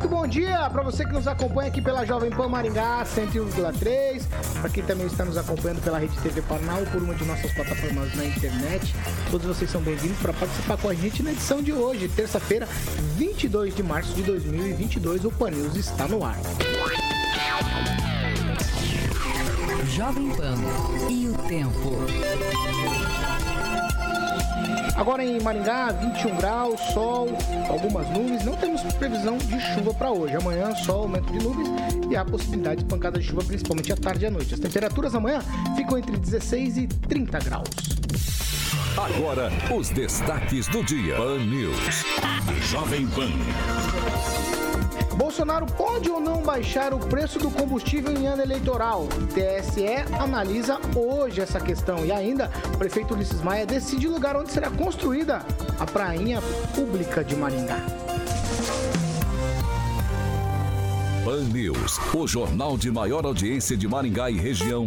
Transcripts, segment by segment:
Muito bom dia para você que nos acompanha aqui pela Jovem Pan Maringá 101,3, para quem também está nos acompanhando pela Rede TV Paraná ou por uma de nossas plataformas na internet. Todos vocês são bem-vindos para participar com a gente na edição de hoje, terça-feira, 22 de março de 2022. O Pan News está no ar. Jovem Pan e o tempo. Agora em Maringá, 21 graus, sol, algumas nuvens. Não temos previsão de chuva para hoje. Amanhã, sol, aumento de nuvens e há possibilidade de pancada de chuva, principalmente à tarde e à noite. As temperaturas amanhã ficam entre 16 e 30 graus. Agora, os destaques do dia. Pan News. Jovem Pan. Bolsonaro pode ou não baixar o preço do combustível em ano eleitoral? TSE analisa hoje essa questão. E ainda, o prefeito Ulisses Maia decide o lugar onde será construída a prainha pública de Maringá. Pan News, o jornal de maior audiência de Maringá e região.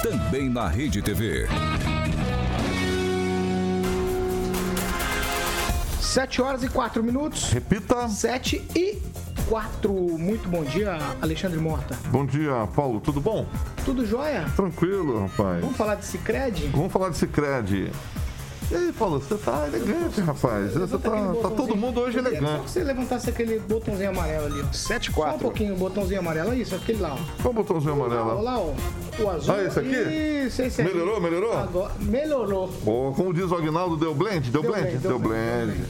Também na Rede TV. 7 horas e 4 minutos. Repita. 7 e 4. Muito bom dia, Alexandre Morta. Bom dia, Paulo. Tudo bom? Tudo jóia? Tranquilo, rapaz. Vamos falar de Cicred? Vamos falar de Cicred. E aí, Paulo, você tá elegante, rapaz. Você tá, tá todo mundo hoje Só elegante. que você levantasse aquele botãozinho amarelo ali, ó. 7 Só um 4. pouquinho, o botãozinho amarelo, isso, aquele lá, ó. Qual o botãozinho Olha amarelo? lá, ó. O azul. Ah, esse aqui? Isso, esse aí. Melhorou, melhorou? Agora, melhorou. Ô, como diz o Agnaldo, deu blend? Deu, Deu blend? blend, Deu deu blend, blend.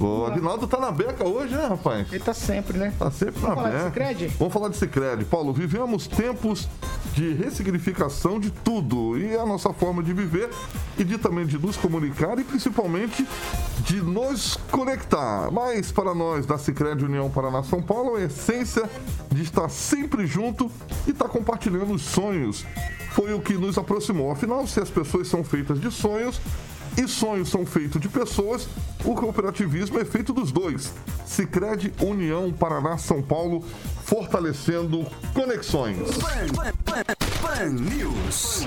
O Agnaldo tá na beca hoje, né, rapaz? Ele tá sempre, né? Tá sempre Vamos na falar de beca. Sicredi? Vamos falar de Cicred. Paulo, vivemos tempos de ressignificação de tudo. E a nossa forma de viver e de também de nos comunicar e principalmente de nos conectar. Mas para nós da Cicred União Paraná São Paulo, a essência de estar sempre junto e estar compartilhando os sonhos foi o que nos aproximou. Afinal, se as pessoas são feitas de sonhos, e sonhos são feitos de pessoas, o cooperativismo é feito dos dois. Sicredi União Paraná São Paulo, fortalecendo conexões. Pan News.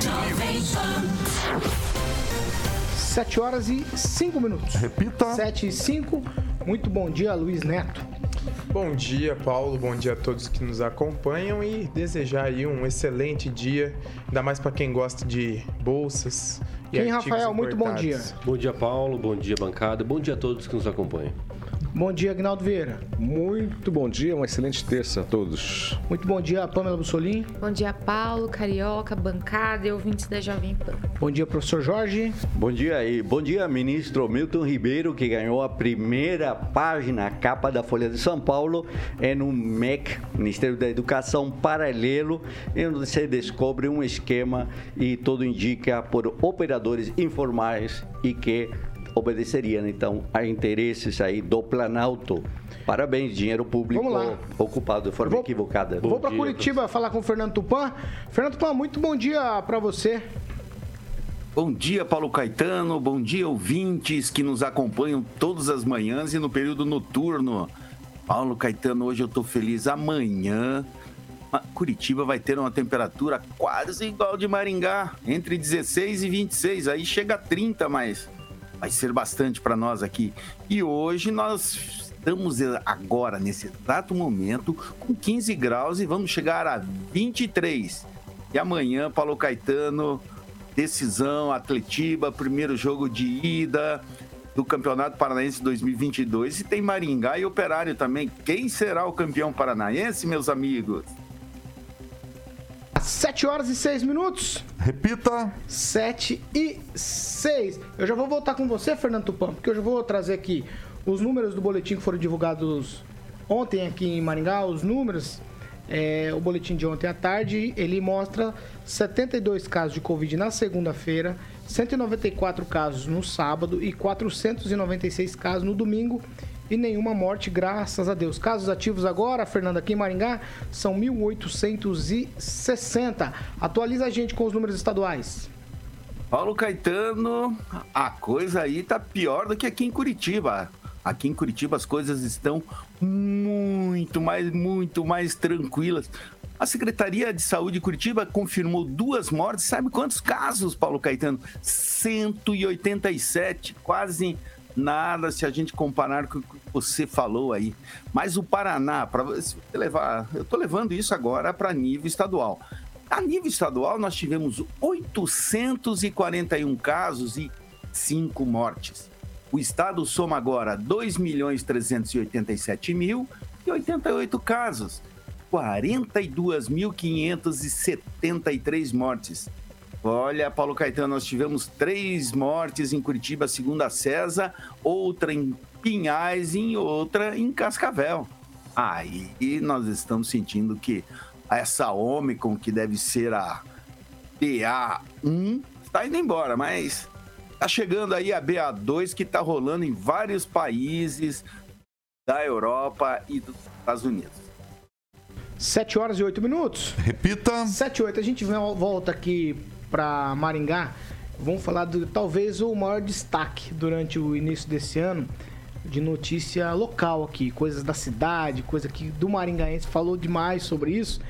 7 horas e 5 minutos. Repita. 7 e 5. Muito bom dia, Luiz Neto. Bom dia, Paulo. Bom dia a todos que nos acompanham e desejar aí um excelente dia, ainda mais para quem gosta de bolsas. Quem, artigos Rafael? Muito bom dia. Bom dia, Paulo. Bom dia, bancada. Bom dia a todos que nos acompanham. Bom dia, Agnaldo Vieira. Muito bom dia, uma excelente terça a todos. Muito bom dia, Pamela Bussolim. Bom dia, Paulo, Carioca, bancada e ouvintes da Jovem Pan. Bom dia, professor Jorge. Bom dia aí. Bom dia, ministro Milton Ribeiro, que ganhou a primeira página, a capa da Folha de São Paulo, é no MEC, Ministério da Educação Paralelo, onde você descobre um esquema e tudo indica por operadores informais e que obedeceriam, então, a interesses aí do Planalto. Parabéns, dinheiro público Vamos lá. ocupado de forma Vou- equivocada. Vou para Curitiba falar com o Fernando Tupan. Fernando Tupan, muito bom dia para você. Bom dia, Paulo Caetano. Bom dia, ouvintes que nos acompanham todas as manhãs e no período noturno. Paulo Caetano, hoje eu tô feliz. Amanhã, a- Curitiba vai ter uma temperatura quase igual de Maringá, entre 16 e 26. Aí chega a 30, mas vai ser bastante para nós aqui. E hoje nós estamos agora, nesse exato momento, com 15 graus e vamos chegar a 23. E amanhã, Paulo Caetano, decisão, Atletiba, primeiro jogo de ida do Campeonato Paranaense 2022. E tem Maringá e Operário também. Quem será o campeão paranaense, meus amigos? 7 horas e 6 minutos. Repita. 7 e 6. Eu já vou voltar com você, Fernando Tupan, porque eu já vou trazer aqui os números do boletim que foram divulgados ontem aqui em Maringá, os números. É, o boletim de ontem à tarde, ele mostra 72 casos de Covid na segunda-feira, 194 casos no sábado e 496 casos no domingo. E nenhuma morte, graças a Deus. Casos ativos agora, Fernanda, aqui em Maringá, são 1.860. Atualiza a gente com os números estaduais. Paulo Caetano, a coisa aí tá pior do que aqui em Curitiba. Aqui em Curitiba as coisas estão muito mais, muito mais tranquilas. A Secretaria de Saúde de Curitiba confirmou duas mortes. Sabe quantos casos, Paulo Caetano? 187, quase nada se a gente comparar com o que você falou aí. Mas o Paraná, para levar, eu estou levando isso agora para nível estadual. A nível estadual, nós tivemos 841 casos e 5 mortes. O estado soma agora 2 milhões 387 mil e 88 casos. 42.573 mortes. Olha, Paulo Caetano, nós tivemos três mortes em Curitiba, segundo a CESA, outra em Pinhais e outra em Cascavel. Aí nós estamos sentindo que essa Omicron, que deve ser a BA1, está indo embora, mas tá chegando aí a BA2, que está rolando em vários países da Europa e dos Estados Unidos. 7 horas e 8 minutos. Repita. 7 e 8. A gente volta aqui para Maringá. Vamos falar do talvez o maior destaque durante o início desse ano de notícia local aqui, coisas da cidade, coisa que do Maringaense falou demais sobre isso.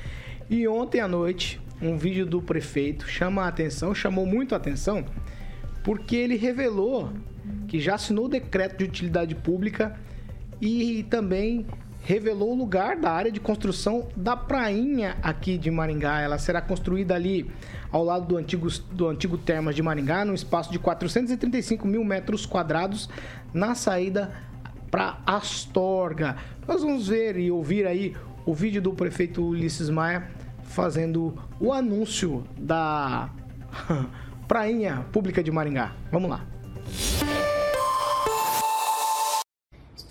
E ontem à noite, um vídeo do prefeito chama a atenção, chamou muito a atenção, porque ele revelou que já assinou o decreto de utilidade pública e também revelou o lugar da área de construção da prainha aqui de Maringá. Ela será construída ali ao lado do antigo, do antigo Termas de Maringá, num espaço de 435 mil metros quadrados, na saída para Astorga. Nós vamos ver e ouvir aí o vídeo do prefeito Ulisses Maia fazendo o anúncio da prainha pública de Maringá. Vamos lá.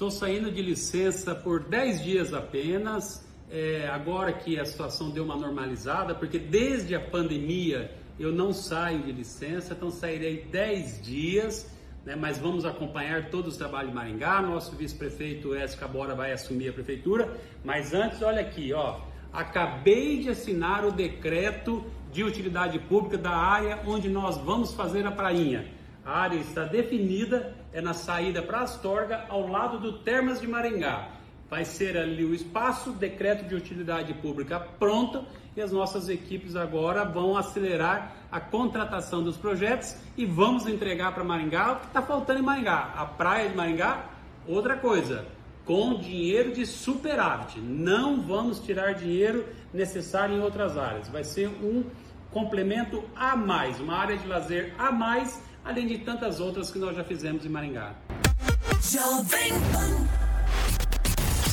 Estou saindo de licença por 10 dias apenas, é, agora que a situação deu uma normalizada, porque desde a pandemia eu não saio de licença, então sairei 10 dias, né, mas vamos acompanhar todo o trabalho de Maringá. Nosso vice-prefeito Écio Cabora vai assumir a prefeitura, mas antes, olha aqui, ó, acabei de assinar o decreto de utilidade pública da área onde nós vamos fazer a prainha. A área está definida, é na saída para Astorga, ao lado do Termas de Maringá. Vai ser ali o espaço, decreto de utilidade pública pronto e as nossas equipes agora vão acelerar a contratação dos projetos e vamos entregar para Maringá o que está faltando em Maringá. A praia de Maringá, outra coisa, com dinheiro de superávit. Não vamos tirar dinheiro necessário em outras áreas. Vai ser um complemento a mais, uma área de lazer a mais além de tantas outras que nós já fizemos em Maringá.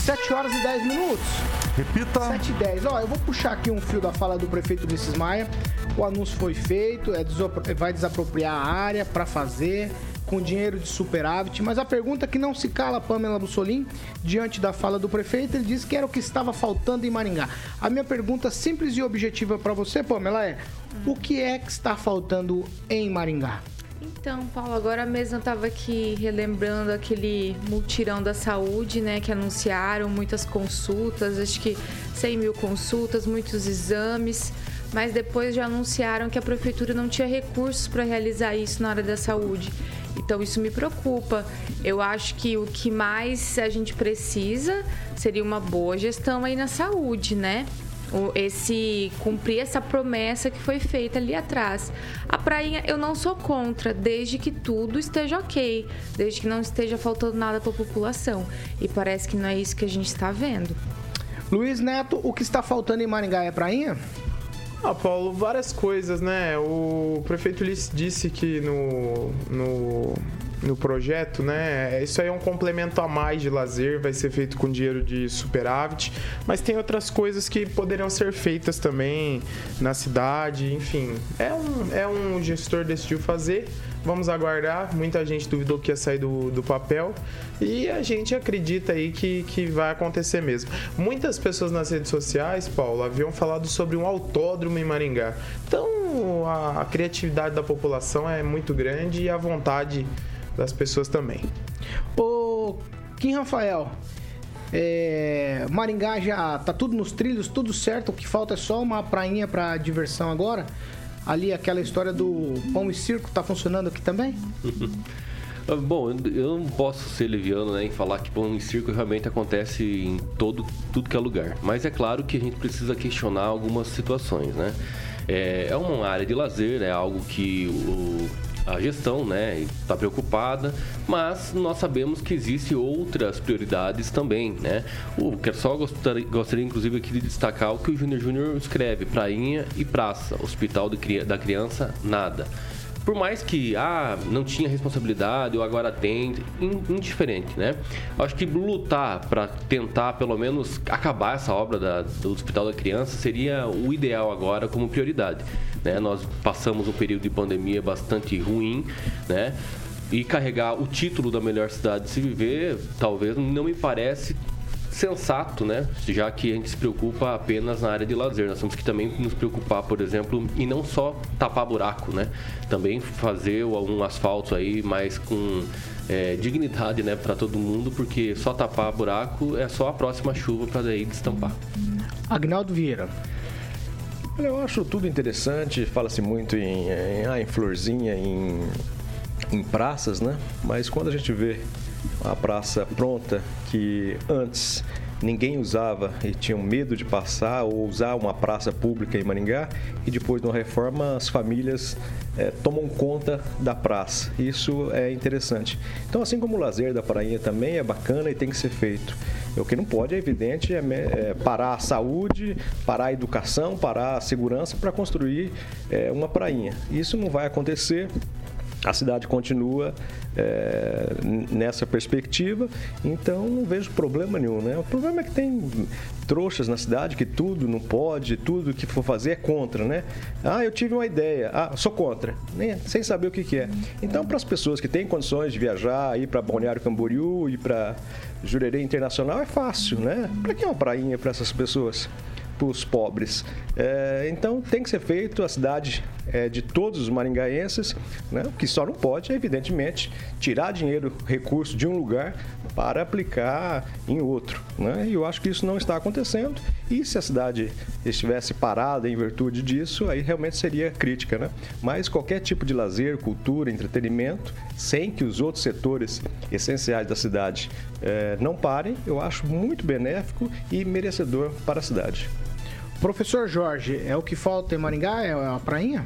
7 horas e 10 minutos. Repita. 7 e 10. Ó, eu vou puxar aqui um fio da fala do prefeito Ulisses Maia. O anúncio foi feito, é, vai desapropriar a área para fazer com dinheiro de superávit, mas a pergunta que não se cala, Pamela Bussolim, diante da fala do prefeito, ele disse que era o que estava faltando em Maringá. A minha pergunta simples e objetiva para você, Pamela, é: o que é que está faltando em Maringá? Então, Paulo, agora mesmo eu estava aqui relembrando aquele multirão da saúde, né? Que anunciaram muitas consultas, acho que 100 mil consultas, muitos exames, mas depois já anunciaram que a prefeitura não tinha recursos para realizar isso na área da saúde. Então isso me preocupa. Eu acho que o que mais a gente precisa seria uma boa gestão aí na saúde, né? Esse cumprir essa promessa que foi feita ali atrás. A prainha eu não sou contra, desde que tudo esteja ok, desde que não esteja faltando nada para a população. E parece que não é isso que a gente está vendo. Luiz Neto, o que está faltando em Maringá é prainha? Ah, Paulo, várias coisas, né? O prefeito disse que no, no no projeto, né? Isso aí é um complemento a mais de lazer, vai ser feito com dinheiro de superávit, mas tem outras coisas que poderiam ser feitas também na cidade, enfim. É um, é um gestor decidiu fazer, vamos aguardar. Muita gente duvidou que ia sair do, do papel e a gente acredita aí que, que vai acontecer mesmo. Muitas pessoas nas redes sociais, Paulo, haviam falado sobre um autódromo em Maringá. Então a, a criatividade da população é muito grande e a vontade das pessoas também. Ô, Kim Rafael, é, Maringá já tá tudo nos trilhos, tudo certo. O que falta é só uma prainha para diversão agora. Ali aquela história do pão e circo tá funcionando aqui também? Bom, eu não posso ser leviano né, em falar que pão e circo realmente acontece em todo tudo que é lugar. Mas é claro que a gente precisa questionar algumas situações, né? É, é uma área de lazer, é algo que o, a gestão né, está preocupada, mas nós sabemos que existem outras prioridades também. Né? O, quero só gostaria, gostaria, inclusive, aqui de destacar o que o Júnior Júnior escreve: prainha e praça, hospital de, da criança, nada por mais que ah, não tinha responsabilidade ou agora tem, indiferente, né? Acho que lutar para tentar pelo menos acabar essa obra da, do Hospital da Criança seria o ideal agora como prioridade. Né? Nós passamos um período de pandemia bastante ruim, né? E carregar o título da melhor cidade de se viver, talvez não me parece sensato, né? Já que a gente se preocupa apenas na área de lazer. Nós temos que também nos preocupar, por exemplo, e não só tapar buraco, né? Também fazer um asfalto aí mais com é, dignidade, né, para todo mundo, porque só tapar buraco é só a próxima chuva para daí destampar. Agnaldo Vieira. Olha, eu acho tudo interessante. Fala-se muito em, em, ah, em florzinha, em, em praças, né? Mas quando a gente vê a praça pronta que antes ninguém usava e tinham medo de passar ou usar uma praça pública em Maringá e depois de uma reforma as famílias é, tomam conta da praça. Isso é interessante. Então, assim como o lazer da prainha também é bacana e tem que ser feito. O que não pode, é evidente, é, é parar a saúde, parar a educação, parar a segurança para construir é, uma prainha. Isso não vai acontecer a cidade continua é, nessa perspectiva, então não vejo problema nenhum. Né? O problema é que tem trouxas na cidade que tudo não pode, tudo que for fazer é contra, né? Ah, eu tive uma ideia, ah, sou contra, né? sem saber o que, que é. Então, para as pessoas que têm condições de viajar, ir para Balneário Camboriú, ir para Jurerê Internacional, é fácil, né? Para que uma prainha para essas pessoas? Para os pobres. É, então tem que ser feito a cidade é, de todos os maringaenses, né? o que só não pode é, evidentemente, tirar dinheiro, recurso de um lugar para aplicar em outro. Né? E eu acho que isso não está acontecendo. E se a cidade estivesse parada em virtude disso, aí realmente seria crítica. Né? Mas qualquer tipo de lazer, cultura, entretenimento, sem que os outros setores essenciais da cidade é, não parem, eu acho muito benéfico e merecedor para a cidade. Professor Jorge, é o que falta em Maringá? É a prainha?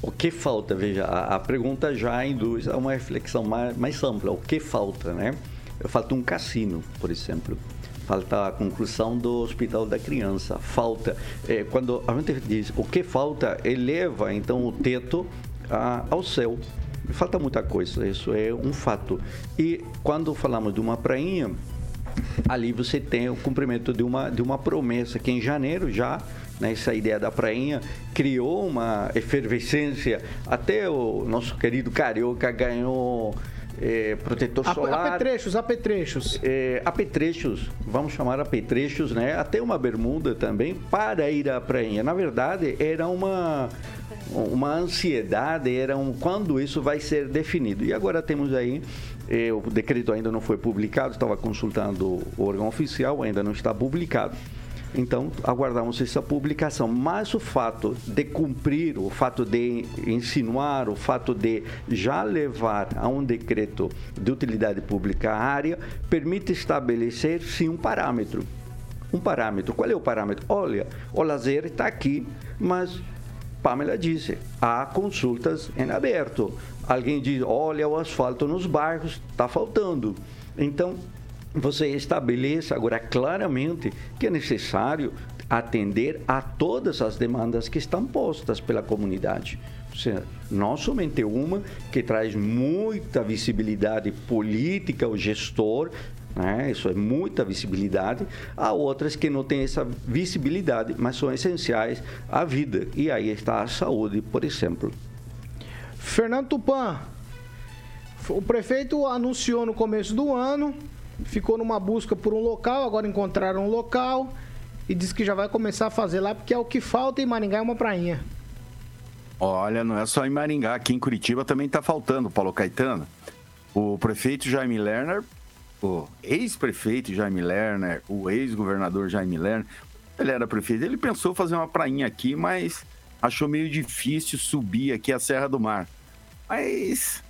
O que falta? Veja, a, a pergunta já induz a uma reflexão mais, mais ampla. O que falta, né? Falta um cassino, por exemplo. Falta a conclusão do Hospital da Criança. Falta. É, quando a gente diz o que falta, eleva então o teto a, ao céu. Falta muita coisa, isso é um fato. E quando falamos de uma prainha, ali você tem o cumprimento de uma, de uma promessa que em janeiro já né, essa ideia da prainha criou uma efervescência. Até o nosso querido Carioca ganhou é, protetor solar. Apetrechos, apetrechos. É, apetrechos, vamos chamar apetrechos, né? Até uma bermuda também para ir à prainha. Na verdade, era uma uma ansiedade, era um quando isso vai ser definido. E agora temos aí é, o decreto ainda não foi publicado, estava consultando o órgão oficial, ainda não está publicado. Então, aguardamos essa publicação. Mas o fato de cumprir, o fato de insinuar, o fato de já levar a um decreto de utilidade pública a área, permite estabelecer, sim, um parâmetro. Um parâmetro. Qual é o parâmetro? Olha, o lazer está aqui, mas Pamela disse, há consultas em aberto. Alguém diz, olha, o asfalto nos bairros está faltando. Então, você estabeleça agora claramente que é necessário atender a todas as demandas que estão postas pela comunidade. Não somente uma que traz muita visibilidade política ao gestor, né? isso é muita visibilidade, há outras que não têm essa visibilidade, mas são essenciais à vida. E aí está a saúde, por exemplo. Fernando Tupan, o prefeito anunciou no começo do ano, ficou numa busca por um local, agora encontraram um local e disse que já vai começar a fazer lá, porque é o que falta em Maringá é uma prainha. Olha, não é só em Maringá, aqui em Curitiba também está faltando, Paulo Caetano. O prefeito Jaime Lerner o ex-prefeito Jaime Lerner, o ex-governador Jaime Lerner, ele era prefeito, ele pensou fazer uma prainha aqui, mas achou meio difícil subir aqui a Serra do Mar. Mas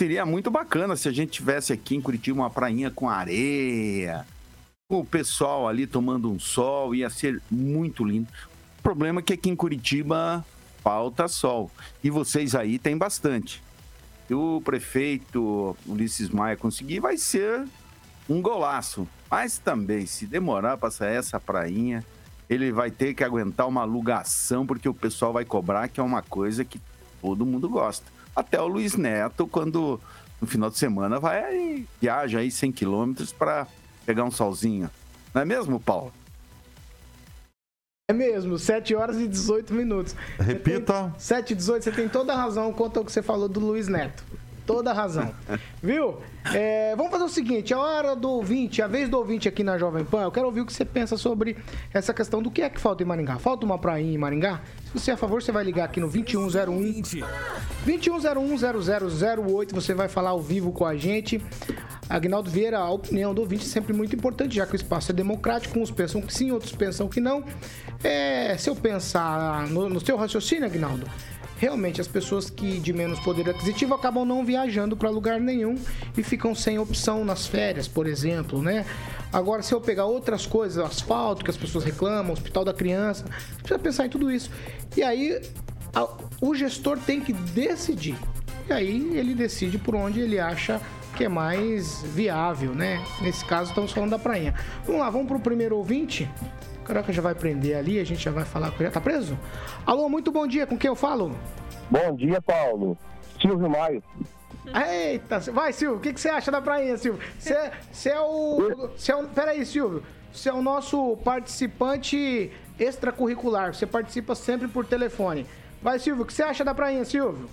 seria muito bacana se a gente tivesse aqui em Curitiba uma prainha com areia, o pessoal ali tomando um sol, ia ser muito lindo. O problema é que aqui em Curitiba falta sol. E vocês aí tem bastante. Se o prefeito Ulisses Maia conseguir, vai ser um golaço. Mas também, se demorar para sair essa prainha, ele vai ter que aguentar uma alugação, porque o pessoal vai cobrar, que é uma coisa que todo mundo gosta. Até o Luiz Neto, quando no final de semana vai viaja aí 100 quilômetros para pegar um solzinho. Não é mesmo, Paulo? É mesmo, 7 horas e 18 minutos. Repita. 7 e 18, você tem toda a razão quanto ao que você falou do Luiz Neto. Toda a razão. Viu? É, vamos fazer o seguinte: a hora do ouvinte, a vez do ouvinte aqui na Jovem Pan, eu quero ouvir o que você pensa sobre essa questão do que é que falta em Maringá. Falta uma prainha em Maringá? Se você é a favor, você vai ligar aqui no 2101 21010008. Você vai falar ao vivo com a gente. Agnaldo Vieira, a opinião do ouvinte é sempre muito importante, já que o espaço é democrático. Uns pensam que sim, outros pensam que não. É, se eu pensar no, no seu raciocínio, Agnaldo, realmente as pessoas que de menos poder aquisitivo acabam não viajando para lugar nenhum e ficam sem opção nas férias, por exemplo, né? Agora, se eu pegar outras coisas, asfalto que as pessoas reclamam, hospital da criança, precisa pensar em tudo isso. E aí, a, o gestor tem que decidir. E aí, ele decide por onde ele acha que é mais viável, né? Nesse caso, estamos falando da prainha. Vamos lá, vamos para o primeiro ouvinte. O Caraca já vai prender ali, a gente já vai falar com ele. Tá preso? Alô, muito bom dia, com quem eu falo? Bom dia, Paulo. Silvio Maio. Eita, vai, Silvio, o que, que você acha da prainha, Silvio? Você, você é o. Você é o peraí, Silvio. Você é o nosso participante extracurricular. Você participa sempre por telefone. Vai, Silvio, o que você acha da prainha, Silvio?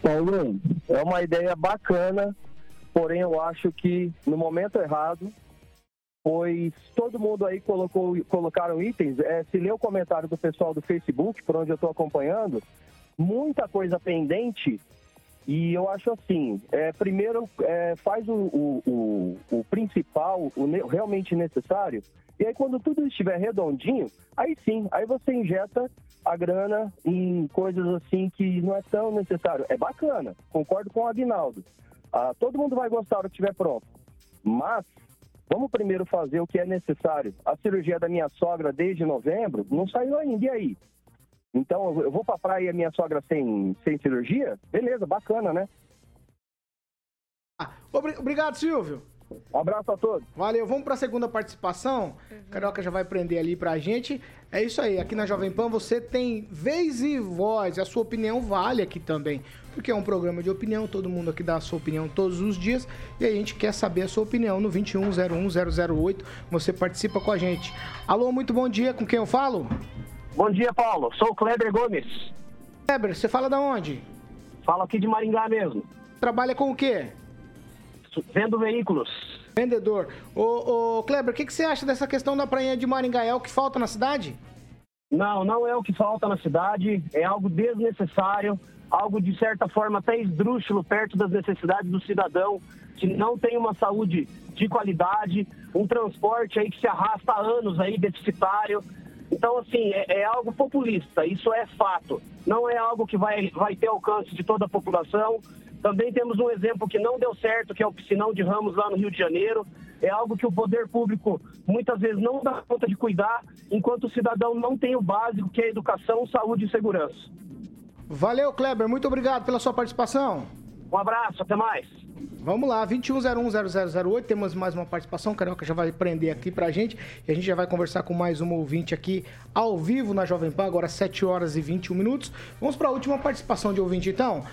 Paulo, é uma ideia bacana, porém eu acho que no momento errado, pois todo mundo aí colocou, colocaram itens. É, se ler o comentário do pessoal do Facebook, por onde eu estou acompanhando, muita coisa pendente. E eu acho assim, é, primeiro é, faz o, o, o, o principal, o ne realmente necessário, e aí quando tudo estiver redondinho, aí sim, aí você injeta a grana em coisas assim que não é tão necessário. É bacana, concordo com o Aguinaldo. Ah, todo mundo vai gostar do que estiver pronto. Mas vamos primeiro fazer o que é necessário. A cirurgia da minha sogra desde novembro não saiu ainda, e aí? Então, eu vou pra praia e a minha sogra sem, sem cirurgia? Beleza, bacana, né? Ah, obrigado, Silvio. Um abraço a todos. Valeu, vamos para a segunda participação. Uhum. Carioca já vai prender ali pra gente. É isso aí, aqui na Jovem Pan você tem vez e voz, a sua opinião vale aqui também. Porque é um programa de opinião, todo mundo aqui dá a sua opinião todos os dias e a gente quer saber a sua opinião no 21010008. Você participa com a gente. Alô, muito bom dia, com quem eu falo? Bom dia, Paulo. Sou o Kleber Gomes. Kleber, você fala da onde? Falo aqui de Maringá mesmo. Trabalha com o quê? Vendo veículos. Vendedor. Ô, ô Kleber, o que, que você acha dessa questão da prainha de Maringá? É o que falta na cidade? Não, não é o que falta na cidade. É algo desnecessário, algo de certa forma até esdrúxulo perto das necessidades do cidadão que não tem uma saúde de qualidade, um transporte aí que se arrasta há anos aí deficitário. Então, assim, é, é, algo populista, isso é fato. Não é algo que vai, vai ter alcance de toda a população. Também temos um exemplo que não deu certo, que é o piscinão de Ramos lá no Rio de Janeiro. É algo que o poder público muitas vezes não dá conta de cuidar, enquanto o cidadão não tem o básico, que é educação, saúde e segurança. Valeu, Kleber. Muito obrigado pela sua participação. Um abraço, até mais. Vamos lá, 21010008, temos mais uma participação, Carioca já vai prender aqui pra gente e a gente já vai conversar com mais um ouvinte aqui ao vivo na Jovem Pan, agora 7 horas e 21 minutos. Vamos para a última participação de ouvinte então.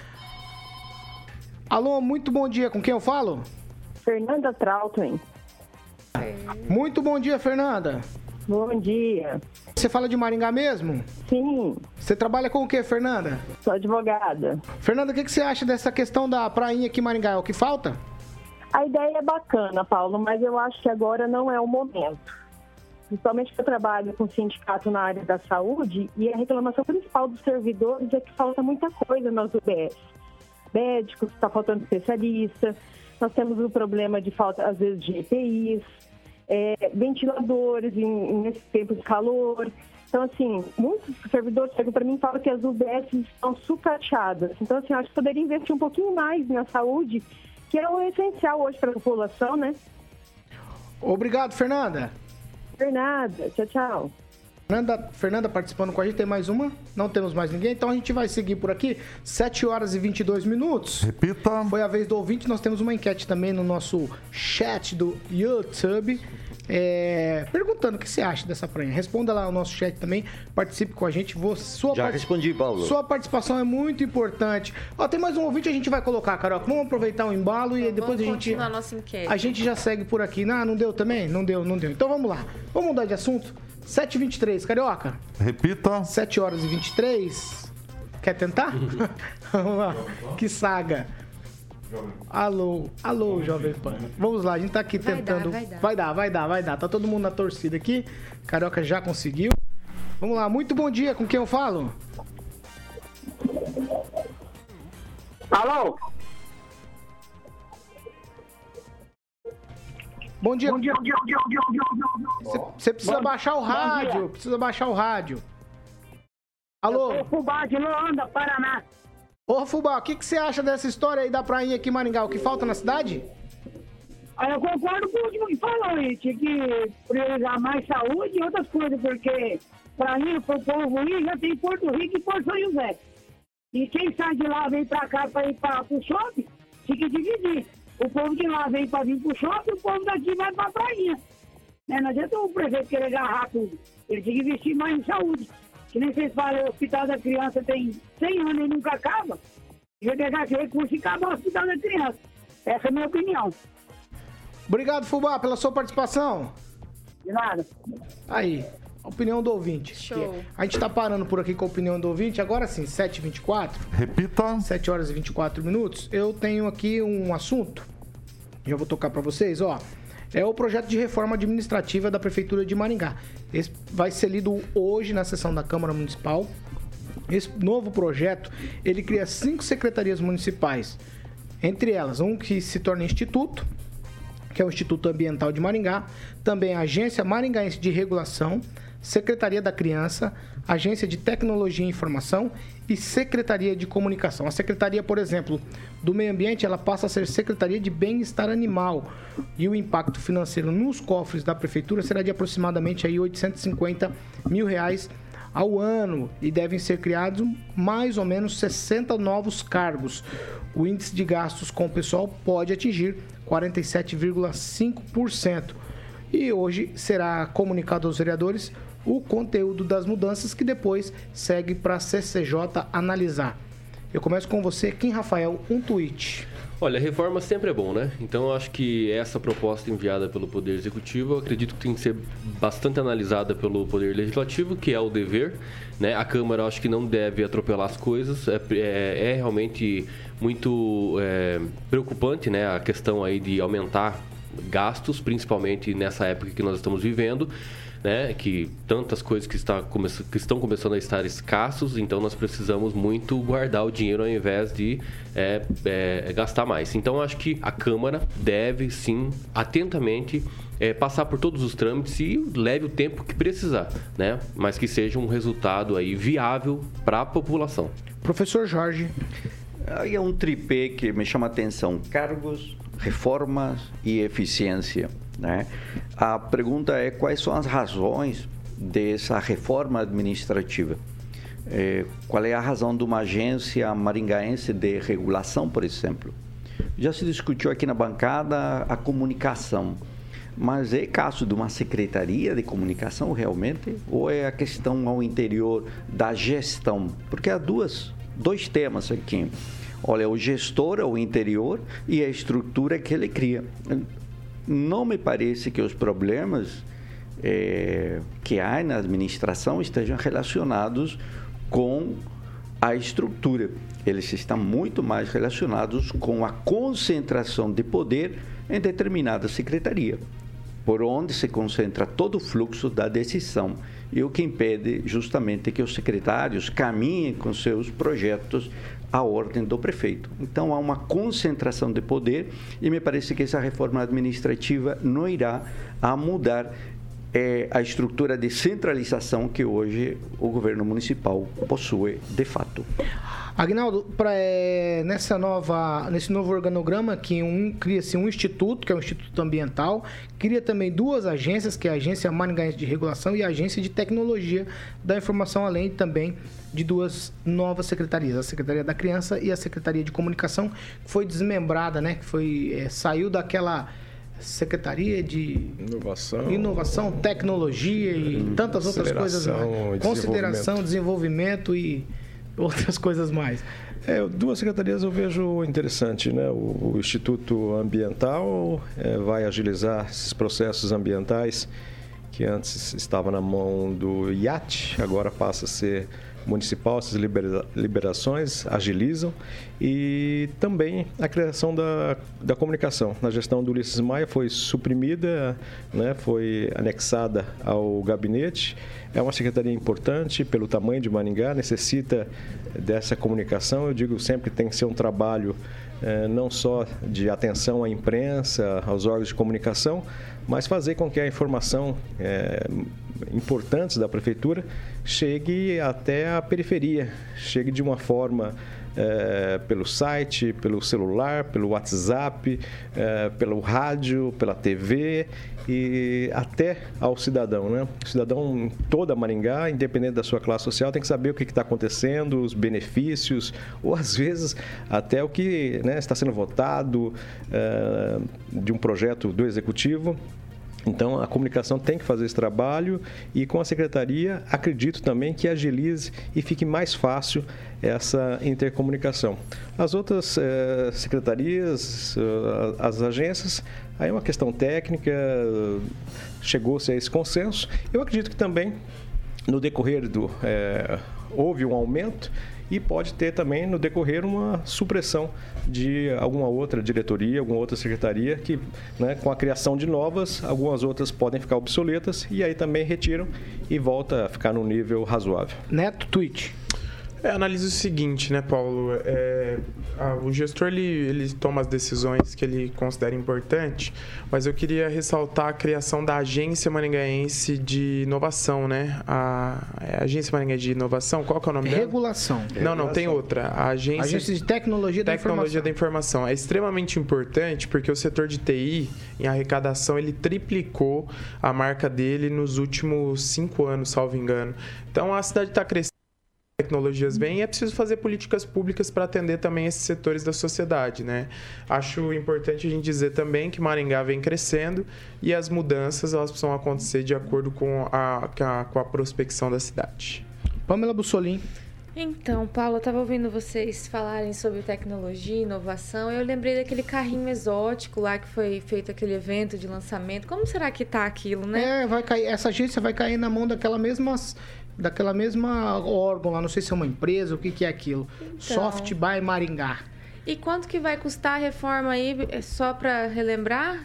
Alô, muito bom dia, com quem eu falo? Fernanda Trautmann. Muito bom dia, Fernanda. Bom dia. Você fala de Maringá mesmo? Sim. Você trabalha com o que, Fernanda? Sou advogada. Fernanda, o que, você acha dessa questão da prainha aqui em Maringá? É o que falta? A ideia é bacana, Paulo, mas eu acho que agora não é o momento. Principalmente que eu trabalho com sindicato na área da saúde e a reclamação principal dos servidores é que falta muita coisa nas UBS. médicos, está faltando especialista, nós temos o problema de falta, às vezes, de EPIs, é, ventiladores em, nesse tempo de calor. Então, assim, muitos servidores chegam para mim e falam que as UBS estão sucateadas. Então, assim, acho que poderia investir um pouquinho mais na saúde, que é o essencial hoje para a população, né? Obrigado, Fernanda. Fernanda, tchau, tchau. Fernanda, Fernanda participando com a gente, tem mais uma? Não temos mais ninguém, então a gente vai seguir por aqui. 7 horas e 22 minutos. Repita. Foi a vez do ouvinte, nós temos uma enquete também no nosso chat do YouTube. É, perguntando o que você acha dessa pranha. Responda lá no nosso chat também, participe com a gente. Você, sua Já respondi, Paulo. Sua participação é muito importante. Ó, tem mais um ouvinte a gente vai colocar, Carol. Vamos aproveitar o embalo e depois a gente. continuar a nossa enquete. A gente já segue por aqui. Não, não deu também? Não deu, não deu. Então vamos lá. Vamos mudar de assunto? 7h23, Carioca. Repita. 7 horas e 23. Quer tentar? vamos lá. Que saga. Alô, alô, Jovem Pan. Vamos lá, a gente tá aqui Vai tentando. dar, vai dar. vai dar, vai dar, vai dar. Tá todo mundo na torcida aqui. Carioca já conseguiu. Vamos lá, muito bom dia. Com quem eu falo? Alô? Bom dia. Bom dia, bom dia, bom dia, bom dia, bom dia, bom dia. Você precisa Bom- baixar o rádio. Precisa baixar o rádio. Alô? Eu Fubá de Luanda, Paraná. Ô, Fubá, o que, que você acha dessa história aí da prainha aqui em Maringá? O que falta na cidade? Eu concordo com o último que falou aí, tinha que priorizar mais saúde e outras coisas, porque pra mim, pro povo ir, já tem Porto Rico e Porto São José. E quem sai de lá vem pra cá pra ir pra, pro shopping, tinha que dividir. O povo de lá vem pra vir pro shopping, o povo daqui vai pra prainha. Né? Não adianta o prefeito querer agarrar tudo. Ele tem que investir mais em saúde. Que nem vocês falam, o hospital da criança tem 100 anos e nunca acaba. Devia pegar esse recurso e acabar o hospital da criança. Essa é a minha opinião. Obrigado, Fubá, pela sua participação. De nada. Aí, a opinião do ouvinte. Show. A gente tá parando por aqui com a opinião do ouvinte. Agora sim, 7h24. Repita. 7 horas e 24 minutos. Eu tenho aqui um assunto. Já vou tocar para vocês, ó. É o projeto de reforma administrativa da Prefeitura de Maringá. Esse vai ser lido hoje na sessão da Câmara Municipal. Esse novo projeto, ele cria cinco secretarias municipais. Entre elas, um que se torna instituto, que é o Instituto Ambiental de Maringá, também a Agência Maringaense de Regulação, Secretaria da Criança, Agência de Tecnologia e Informação e Secretaria de Comunicação. A Secretaria, por exemplo, do Meio Ambiente, ela passa a ser Secretaria de Bem-Estar Animal e o impacto financeiro nos cofres da Prefeitura será de aproximadamente aí 850 mil reais ao ano e devem ser criados mais ou menos 60 novos cargos. O índice de gastos com o pessoal pode atingir 47,5%. E hoje será comunicado aos vereadores o conteúdo das mudanças que depois segue para a CCJ analisar. Eu começo com você, Kim Rafael, um tweet. Olha, reforma sempre é bom, né? Então eu acho que essa proposta enviada pelo Poder Executivo, eu acredito que tem que ser bastante analisada pelo Poder Legislativo, que é o dever. Né? A Câmara eu acho que não deve atropelar as coisas. É, é- é realmente muito é, preocupante né? a questão aí de aumentar gastos, principalmente nessa época que nós estamos vivendo. Né, que tantas coisas que, está come- que estão começando a estar escassos, então nós precisamos muito guardar o dinheiro ao invés de é, é, gastar mais. Então, acho que a Câmara deve sim, atentamente, é, passar por todos os trâmites e leve o tempo que precisar, né? mas que seja um resultado aí viável para a população. Professor Jorge. Aí é um tripé que me chama a atenção: cargos, reformas e eficiência. Né? A pergunta é quais são as razões dessa reforma administrativa? É, qual é a razão de uma agência maringaense de regulação, por exemplo? Já se discutiu aqui na bancada a comunicação, mas é caso de uma secretaria de comunicação realmente? Ou é a questão ao interior da gestão? Porque há duas, dois temas aqui. Olha, o gestor ao interior e a estrutura que ele cria. Não me parece que os problemas eh, que há na administração estejam relacionados com a estrutura. Eles estão muito mais relacionados com a concentração de poder em determinada secretaria, por onde se concentra todo o fluxo da decisão e o que impede justamente que os secretários caminhem com seus projetos a ordem do prefeito. Então há uma concentração de poder e me parece que essa reforma administrativa não irá a mudar é, a estrutura de centralização que hoje o governo municipal possui de fato. Agnaldo, pra, é, nessa nova, nesse novo organograma, que um, cria-se um instituto, que é o Instituto Ambiental, cria também duas agências, que é a Agência Maringaense de Regulação e a Agência de Tecnologia da Informação, além também de duas novas secretarias, a Secretaria da Criança e a Secretaria de Comunicação, que foi desmembrada, né? Que foi, é, saiu daquela Secretaria de Inovação, Inovação Tecnologia e tantas outras coisas mais. Consideração desenvolvimento e outras coisas mais. É, duas secretarias eu vejo interessante, né? O, o Instituto Ambiental é, vai agilizar esses processos ambientais que antes estava na mão do IAT, agora passa a ser municipal, essas libera- liberações agilizam e também a criação da, da comunicação. Na gestão do Ulisses Maia foi suprimida, né, foi anexada ao gabinete. É uma secretaria importante pelo tamanho de Maringá, necessita dessa comunicação. Eu digo sempre que tem que ser um trabalho eh, não só de atenção à imprensa, aos órgãos de comunicação, mas fazer com que a informação importantes da prefeitura chegue até a periferia, chegue de uma forma eh, pelo site, pelo celular, pelo WhatsApp, eh, pelo rádio, pela TV e até ao cidadão, né? O cidadão em toda Maringá, independente da sua classe social, tem que saber o que está acontecendo, os benefícios, ou às vezes até o que né, está sendo votado eh, de um projeto do executivo então, a comunicação tem que fazer esse trabalho e com a secretaria, acredito também que agilize e fique mais fácil essa intercomunicação. As outras eh, secretarias, eh, as agências, aí é uma questão técnica, chegou-se a esse consenso. Eu acredito que também, no decorrer do. eh, houve um aumento e pode ter também no decorrer uma supressão de alguma outra diretoria, alguma outra secretaria que, né, com a criação de novas, algumas outras podem ficar obsoletas e aí também retiram e volta a ficar num nível razoável. Neto, tweet. É, analisa o seguinte, né, Paulo? É, a- o gestor ele, ele toma as decisões que ele considera importante, mas eu queria ressaltar a criação da Agência Maringaense de Inovação, né? A, é a Agência Maringaense de Inovação, qual que é o nome dela? Regulação. Não, não, tem outra. A Agência, Agência de Tecnologia da Tecnologia Informação. da Informação. É extremamente importante porque o setor de TI, em arrecadação, ele triplicou a marca dele nos últimos cinco anos, salvo engano. Então, a cidade está crescendo tecnologias vêm e é preciso fazer políticas públicas para atender também esses setores da sociedade, né? Acho importante a gente dizer também que Maringá vem crescendo e as mudanças elas precisam acontecer de acordo com a, com a, com a prospecção da cidade. Pamela Bussolim. Então, Paulo, eu tava ouvindo vocês falarem sobre tecnologia, inovação. Eu lembrei daquele carrinho exótico lá que foi feito aquele evento de lançamento. Como será que tá aquilo, né? É, vai cair, essa agência vai cair na mão daquela mesma, daquela mesma órgão lá, não sei se é uma empresa, o que, que é aquilo. Soft by Maringá. E quanto que vai custar a reforma aí, é só para relembrar?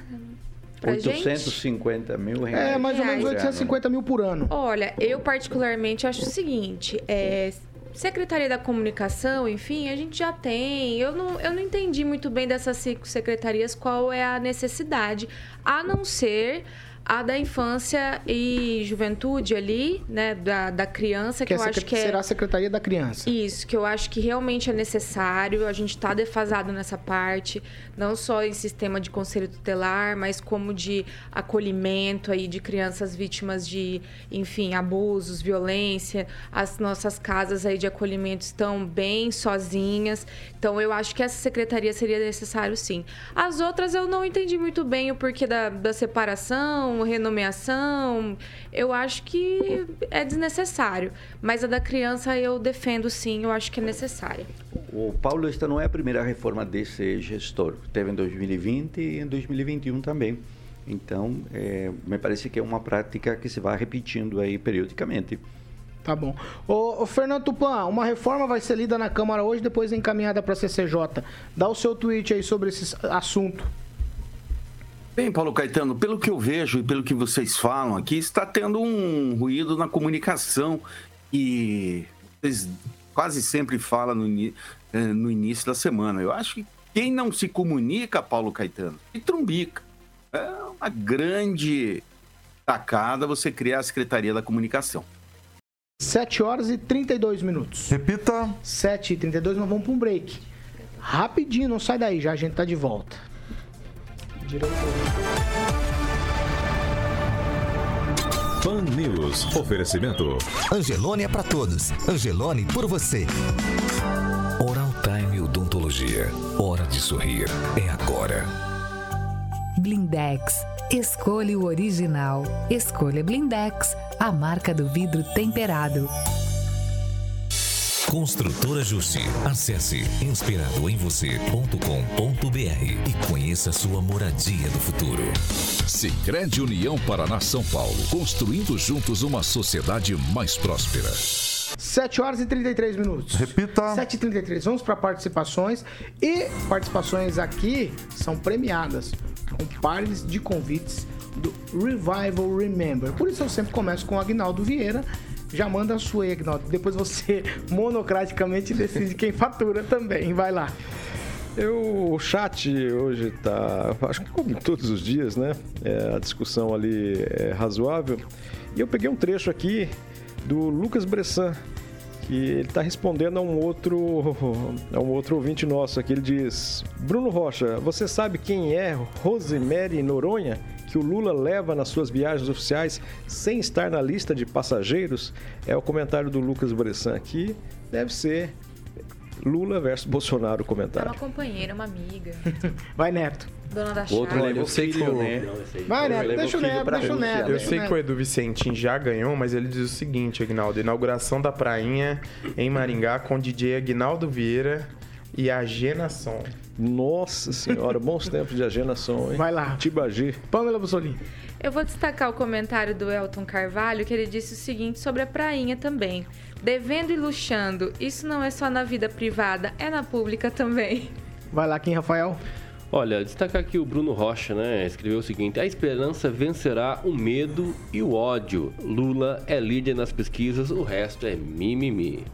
Pra gente? 850 mil reais. É, mais ou menos Reais. 850 mil por ano. Olha, eu particularmente acho o seguinte, é, Secretaria da Comunicação, enfim, a gente já tem. Eu não, eu não entendi muito bem dessas cinco secretarias qual é a necessidade, a não ser a da infância e juventude ali, né, da, da criança, que, Que, é eu acho que é... será a Secretaria da Criança. Isso, que eu acho que realmente é necessário. A gente está defasado nessa parte, não só em sistema de conselho tutelar, mas como de acolhimento aí de crianças vítimas de, enfim, abusos, violência. As nossas casas aí de acolhimento estão bem sozinhas. Então, eu acho que essa secretaria seria necessário, sim. As outras eu não entendi muito bem o porquê da, da separação, renomeação. Eu acho que é desnecessário. Mas a da criança eu defendo, sim. Eu acho que é necessária. O Paulo, esta não é a primeira reforma desse gestor. Teve em 2020 e em 2021 também. Então, é, me parece que é uma prática que se vai repetindo aí periodicamente. Tá bom. Ô, ô, Fernando Tupan, uma reforma vai ser lida na Câmara hoje, depois encaminhada para a CCJ. Dá o seu tweet aí sobre esse assunto. Bem, Paulo Caetano, pelo que eu vejo e pelo que vocês falam aqui, está tendo um ruído na comunicação e vocês quase sempre falam no, eh, no início da semana. Eu acho que quem não se comunica, Paulo Caetano, se trumbica. É uma grande tacada você criar a Secretaria da Comunicação. 7 horas e 32 minutos. Repita. 7 e 32, nós vamos para um break. Rapidinho, não sai daí, já a gente tá de volta. Pan News. Oferecimento. Angelone é pra todos. Angelone por você. Oral Time Odontologia. Hora de sorrir. É agora. Blindex. Escolha o original. Escolha Blindex, a marca do vidro temperado. Construtora Justi. Acesse inspiradoemvocê.com.br e conheça sua moradia do futuro. Sicredi União Paraná São Paulo, construindo juntos uma sociedade mais próspera. 7 horas e 33 minutos. Repita. 7 e 33. Vamos para participações. E participações aqui são premiadas com pares de convites do Revival Remember. Por isso eu sempre começo com o Agnaldo Vieira. Já manda a sua aí, Agnaldo. Depois você monocraticamente decide quem fatura também. Vai lá. Eu, o chat hoje tá, acho que como todos os dias, né? É, a discussão ali é razoável. E eu peguei um trecho aqui do Lucas Bressan, que ele está respondendo a um outro a um outro ouvinte nosso aqui. Ele diz: Bruno Rocha, você sabe quem é Rosemary Noronha? Que o Lula leva nas suas viagens oficiais sem estar na lista de passageiros? É o comentário do Lucas Bressan aqui. Deve ser Lula versus Bolsonaro o É comentário. uma companheira, uma amiga. Vai, Neto. Dona da Outro chácara. leva o filho, né? Vai, Neto. Deixa o Neto, deixa o Neto. Eu o sei que o Edu Vicentim já ganhou, mas ele diz o seguinte, Agnaldo. Inauguração da prainha em Maringá com DJ Agnaldo Vieira e a Genação. Nossa senhora, bons tempos de agenação, hein? Vai lá. Tibagi. Pamela Bussolini. Eu vou destacar o comentário do Elton Carvalho, que ele disse o seguinte sobre a prainha também. Devendo e luxando, isso não é só na vida privada, é na pública também. Vai lá, quem, Rafael? Olha, destacar aqui o Bruno Rocha, né? Escreveu o seguinte: A esperança vencerá o medo e o ódio. Lula é líder nas pesquisas, o resto é mimimi.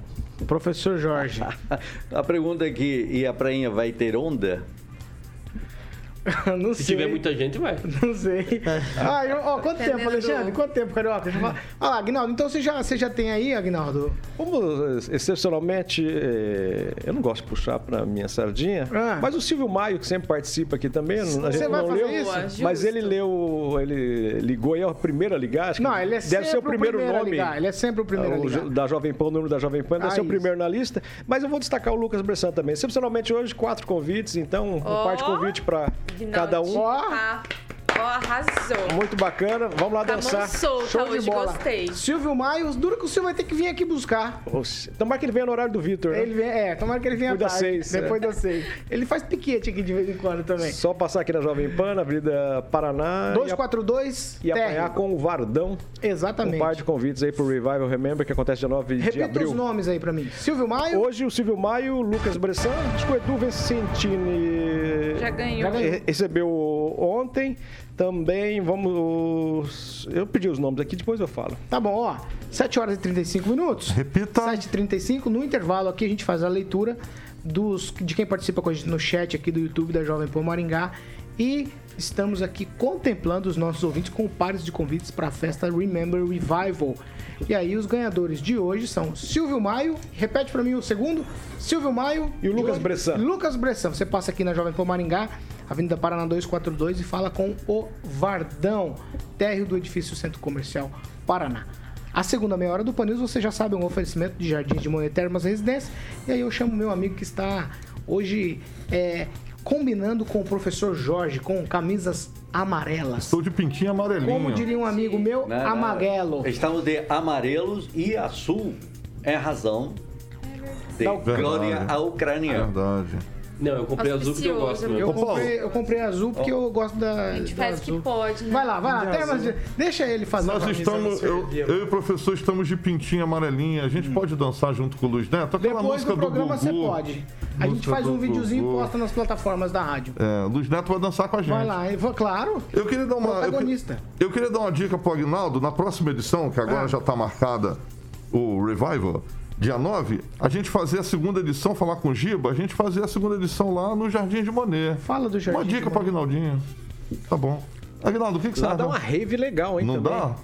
Professor Jorge. A pergunta é que, e a prainha vai ter onda? não Se sei. tiver muita gente, vai. Não sei. Ah, eu- ó, quanto tempo, Alexandre? do- Quanto tempo, Carioca? Deixa eu falar. Ah lá, Agnaldo, então você já, você já tem aí, Agnaldo? Como excepcionalmente, eh, eu não gosto de puxar para minha sardinha, Ah. mas o Silvio Maio, que sempre participa aqui também, a gente Você vai não fazer leu, isso? mas Justo. ele leu, ele ligou aí a primeira a ligar, acho que Não, ele é deve sempre ser o primeiro primeiro a nome. ligar, ele é sempre o primeiro a o ligar. Da Jovem Pan, o número da Jovem Pan deve Ah, ser o isso. primeiro na lista, mas eu vou destacar o Lucas Bressan também. Excepcionalmente hoje, quatro convites, então um Ó. par de convite para cada um. Ó. Arrasou. Muito bacana, vamos lá Tá dançar. solta Show de hoje, bola. gostei. Silvio Maio, dura que o Silvio vai ter que vir aqui buscar. Oxe, Tomara que ele venha no horário do Vitor, né? Ele vem, é, tomara que ele venha Depois das tarde, seis, Depois é. das seis. Ele faz piquete aqui de vez em quando também. Só passar aqui na Jovem Pan, na Avenida Paraná. e a- 242 E apanhar com o Vardão. Exatamente. Um par de convites aí pro Revival Remember, que acontece dia 9 de Repita abril. os nomes aí pra mim. Silvio Maio. Hoje o Silvio Maio, Lucas Bressan, acho que o Edu Vicentini Já ganhou. Já ganhou. re- recebeu ontem. Também vamos. Eu pedi os nomes aqui, depois eu falo. Tá bom, ó. 7 horas e 35 minutos. Repita. 7h35. No intervalo aqui a gente faz a leitura dos, de quem participa com a gente no chat aqui do YouTube da Jovem Pan Maringá. E estamos aqui contemplando os nossos ouvintes com pares de convites para a festa Remember Revival. E aí os ganhadores de hoje são Silvio Maio, repete para mim o segundo, Silvio Maio E o Lucas hoje- Bressan. Lucas Bressan. Você passa aqui na Jovem Pan Maringá, Avenida Paraná 242 e fala com o Vardão, térreo do edifício Centro Comercial Paraná. A segunda meia hora do Panils, você já sabe, é um oferecimento de Jardins de Monet Termas Residência. E aí eu chamo meu amigo que está hoje é, combinando com o professor Jorge, com camisas amarelas. Estou de pintinho amarelinho. Como diria um amigo meu, Né, né? amarelo. Estamos de amarelos e azul é razão de Da glória à Ucrânia. Verdade. Não, eu comprei azul porque eu gosto mesmo. Eu comprei, eu comprei azul porque eu gosto da. A gente da faz o que pode, né? Vai lá, vai lá. Até, mas deixa ele fazer Nós estamos, eu, eu e o professor estamos de pintinho amarelinho. A gente pode dançar junto com o Luiz Neto? Aquela Depois música do programa você pode. A gente faz um videozinho e posta nas plataformas da rádio. É, Luiz Neto vai dançar com a gente. Vai lá, eu vou- claro. Eu queria dar uma. Eu, Protagonista. eu queria dar uma dica pro Agnaldo, na próxima edição, que agora Ah. já tá marcada o Revival, dia 9, a gente fazer a segunda edição, falar com o Giba, a gente fazer a segunda edição lá no Jardim de Monet. Fala do Jardim Uma dica para. Aguinaldinho. Tá bom. Aguinaldo, o que, que você Lá acha? dá uma rave legal, hein, Não também. dá?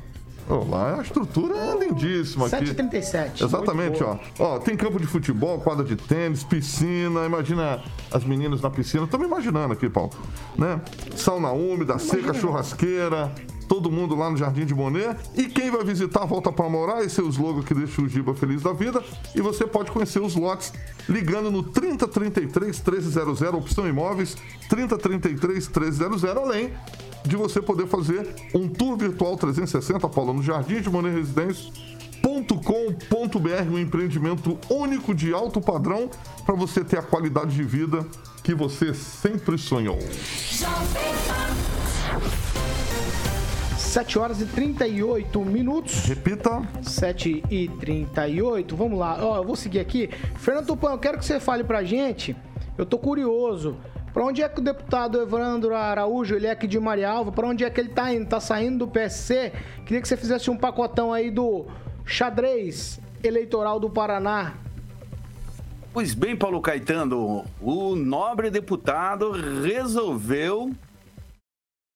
Ó, lá a estrutura é lindíssima aqui. 7h37. Exatamente, ó. Ó, tem campo de futebol, quadra de tênis, piscina. Imagina as meninas na piscina. Estamos imaginando aqui, Paulo. Né? Sauna úmida, seca, churrasqueira. Todo mundo lá no Jardim de Monet. E quem vai visitar, volta para morar. Esse é o slogan que deixa o Giba feliz da vida. E você pode conhecer os lotes ligando no 3033 1300, opção imóveis 3033 1300, além de você poder fazer um tour virtual 360, Paulo, no Jardim de Monet Residência .com.br, um empreendimento único de alto padrão para você ter a qualidade de vida que você sempre sonhou. 7 horas e 38 minutos. Repita. 7 e 38. Vamos lá. Ó, eu vou seguir aqui. Fernando Tupan, eu quero que você fale pra gente. Eu tô curioso. Pra onde é que o deputado Evandro Araújo, ele é aqui de Marialva, pra onde é que ele tá indo? Tá saindo do PSC? Queria que você fizesse um pacotão aí do xadrez eleitoral do Paraná. Pois bem, Paulo Caetano, o nobre deputado resolveu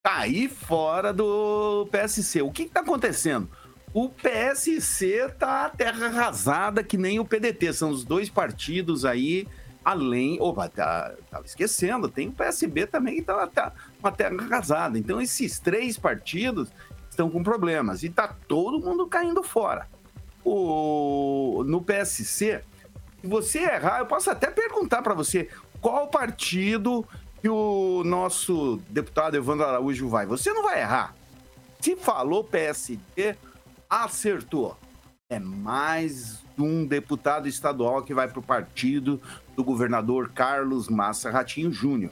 cair fora do PSC. O que está acontecendo? O PSC tá terra arrasada que nem o PDT. São os dois partidos aí, além. Opa, tá, tava esquecendo, tem o PSB também que tá, tá uma terra arrasada. Então, esses três partidos estão com problemas e tá todo mundo caindo fora. O, no PSC, se você errar, eu posso até perguntar para você qual partido que o nosso deputado Evandro Araújo vai. Você não vai errar. Se falou PSD, acertou. É mais um deputado estadual que vai para o partido do governador Carlos Massa Ratinho Júnior.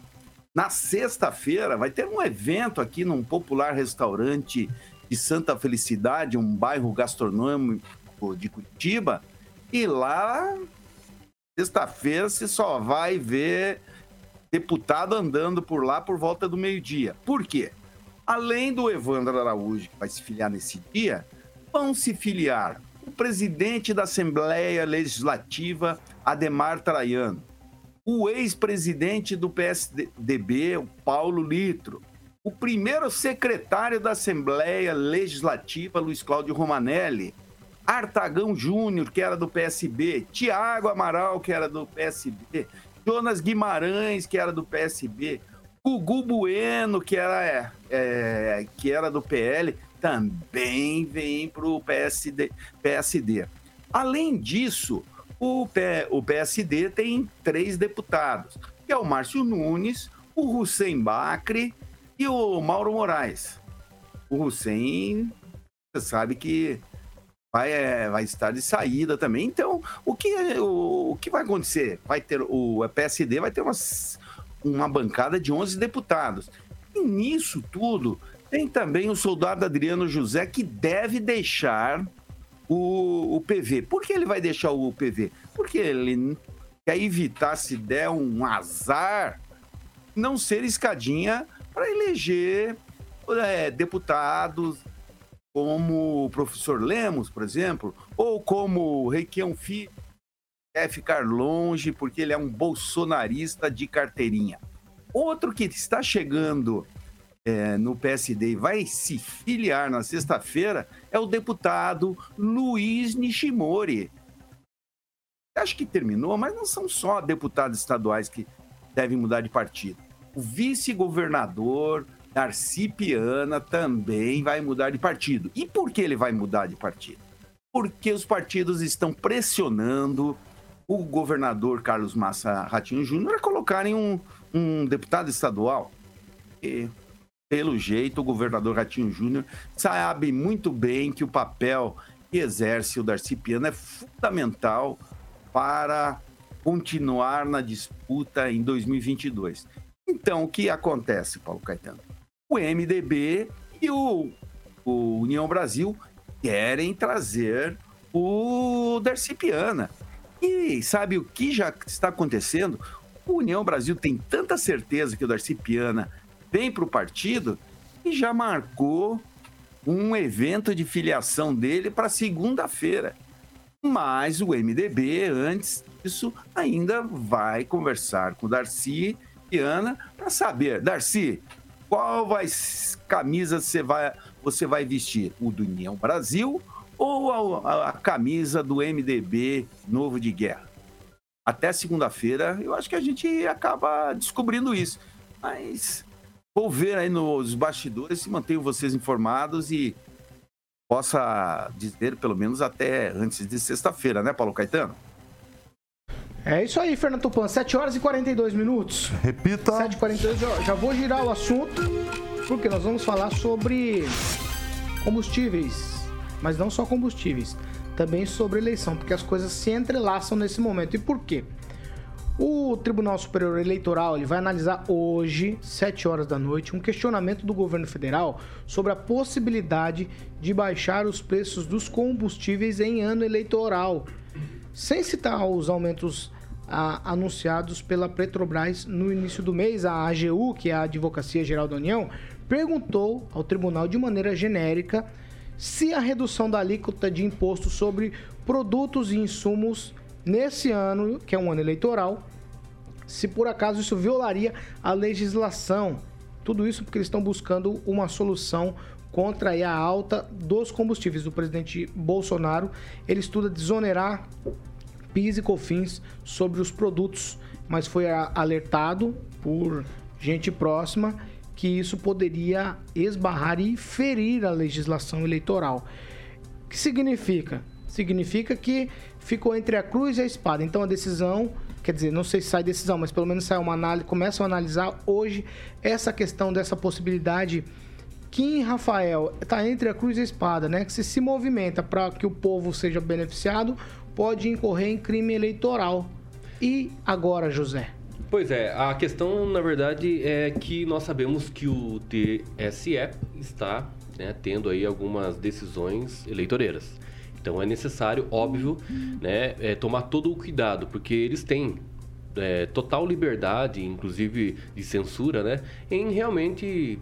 Na sexta-feira vai ter um evento aqui num popular restaurante de Santa Felicidade, um bairro gastronômico de Curitiba, e lá sexta-feira você só vai ver deputado andando por lá por volta do meio-dia. Por quê? Além do Evandro Araújo, que vai se filiar nesse dia, vão se filiar o presidente da Assembleia Legislativa, Ademar Traiano, o ex-presidente do PSDB, o Paulo Litro, o primeiro secretário da Assembleia Legislativa, Luiz Cláudio Romanelli, Artagão Júnior, que era do PSB, Tiago Amaral, que era do PSB, Jonas Guimarães, que era do PSB, Gugu Bueno, que era, é, que era do PL, também vem para o PSD, PSD. Além disso, o, P, o PSD tem três deputados, que é o Márcio Nunes, o Hussein Bacri e o Mauro Moraes. O Hussein, você sabe que vai, é, vai estar de saída também. Então, o que, o, o que vai acontecer? Vai ter o PSD vai ter umas, uma bancada de 11 deputados. E nisso tudo, tem também o soldado Adriano José que deve deixar o, o PV. Por que ele vai deixar o PV? Porque ele quer evitar, se der um azar, não ser escadinha para eleger é, deputados como o professor Lemos, por exemplo, ou como o Requião Filho, quer ficar longe porque ele é um bolsonarista de carteirinha. Outro que está chegando é, no PSD e vai se filiar na sexta-feira é o deputado Luiz Nishimori. Acho que terminou, mas não são só deputados estaduais que devem mudar de partido. O vice-governador Darcy Piana também vai mudar de partido. E por que ele vai mudar de partido? Porque os partidos estão pressionando o governador Carlos Massa Ratinho Júnior a colocarem um, um deputado estadual. E, pelo jeito, o governador Ratinho Júnior sabe muito bem que o papel que exerce o Darcy Piana é fundamental para continuar na disputa em 2022. Então, o que acontece, Paulo Caetano? O MDB e o, o União Brasil querem trazer o Darcy Piana. E sabe o que já está acontecendo? O União Brasil tem tanta certeza que o Darcy Piana vem para o partido e já marcou um evento de filiação dele para segunda-feira. Mas o MDB, antes disso, ainda vai conversar com o Darcy e Ana para saber, Darcy, qual vai camisa você vai, você vai vestir? O do União Brasil ou a, a, a camisa do MDB Novo de Guerra? Até segunda-feira, eu acho que a gente acaba descobrindo isso. Mas vou ver aí nos bastidores e mantenho vocês informados e possa dizer pelo menos até antes de sexta-feira, né, Paulo Caetano? É isso aí, Fernando Tupan. 7 horas e 42 minutos. Repita. 7 e 42 já, já vou girar o assunto, porque nós vamos falar sobre combustíveis. Mas não só combustíveis, também sobre eleição, porque as coisas se entrelaçam nesse momento. E por quê? O Tribunal Superior Eleitoral ele vai analisar hoje, 7 horas da noite, um questionamento do governo federal sobre a possibilidade de baixar os preços dos combustíveis em ano eleitoral, sem citar os aumentos anunciados pela Petrobras no início do mês. A AGU, que é a Advocacia Geral da União, perguntou ao tribunal de maneira genérica se a redução da alíquota de imposto sobre produtos e insumos nesse ano, que é um ano eleitoral, se por acaso isso violaria a legislação. Tudo isso porque eles estão buscando uma solução contra a alta dos combustíveis. O presidente Bolsonaro ele estuda desonerar PIS e COFINS sobre os produtos, mas foi alertado por gente próxima que isso poderia esbarrar e ferir a legislação eleitoral. O que significa? Significa que ficou entre a cruz e a espada. Então a decisão, quer dizer, não sei se sai decisão, mas pelo menos sai uma análise, começam a analisar hoje essa questão dessa possibilidade Kim Rafael está entre a cruz e a espada, né? Que se se movimenta para que o povo seja beneficiado, pode incorrer em crime eleitoral. E agora, José? Pois é, a questão, na verdade, é que nós sabemos que o TSE está né, tendo aí algumas decisões eleitoreiras. Então é necessário, óbvio, né, é, tomar todo o cuidado, porque eles têm é, total liberdade, inclusive de censura, né, em realmente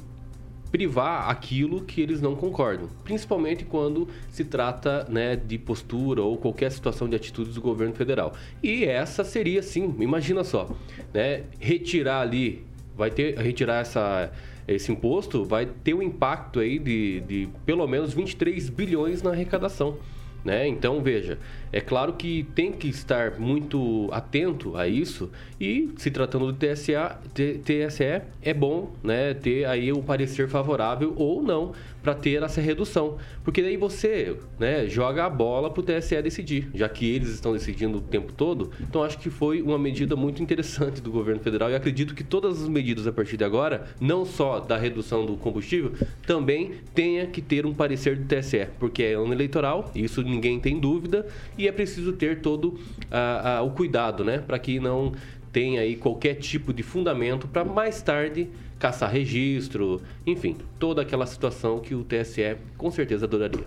privar aquilo que eles não concordam, principalmente quando se trata né, de postura ou qualquer situação de atitudes do governo federal. E essa seria, sim, imagina só, né, retirar ali, vai ter retirar essa esse imposto vai ter um impacto aí de, de pelo menos 23 bilhões na arrecadação. Né? Então, veja, é claro que tem que estar muito atento a isso e, se tratando do TSA, TSE, é bom né, ter aí um parecer favorável ou não para ter essa redução. Porque daí você né, joga a bola para o TSE decidir, já que eles estão decidindo o tempo todo. Então, acho que foi uma medida muito interessante do governo federal e acredito que todas as medidas a partir de agora, não só da redução do combustível, também tenha que ter um parecer do TSE, porque é ano eleitoral, isso ninguém tem dúvida, e é preciso ter todo uh, uh, o cuidado, né, para que não tenha aí qualquer tipo de fundamento para mais tarde caçar registro, enfim, toda aquela situação que o TSE com certeza adoraria.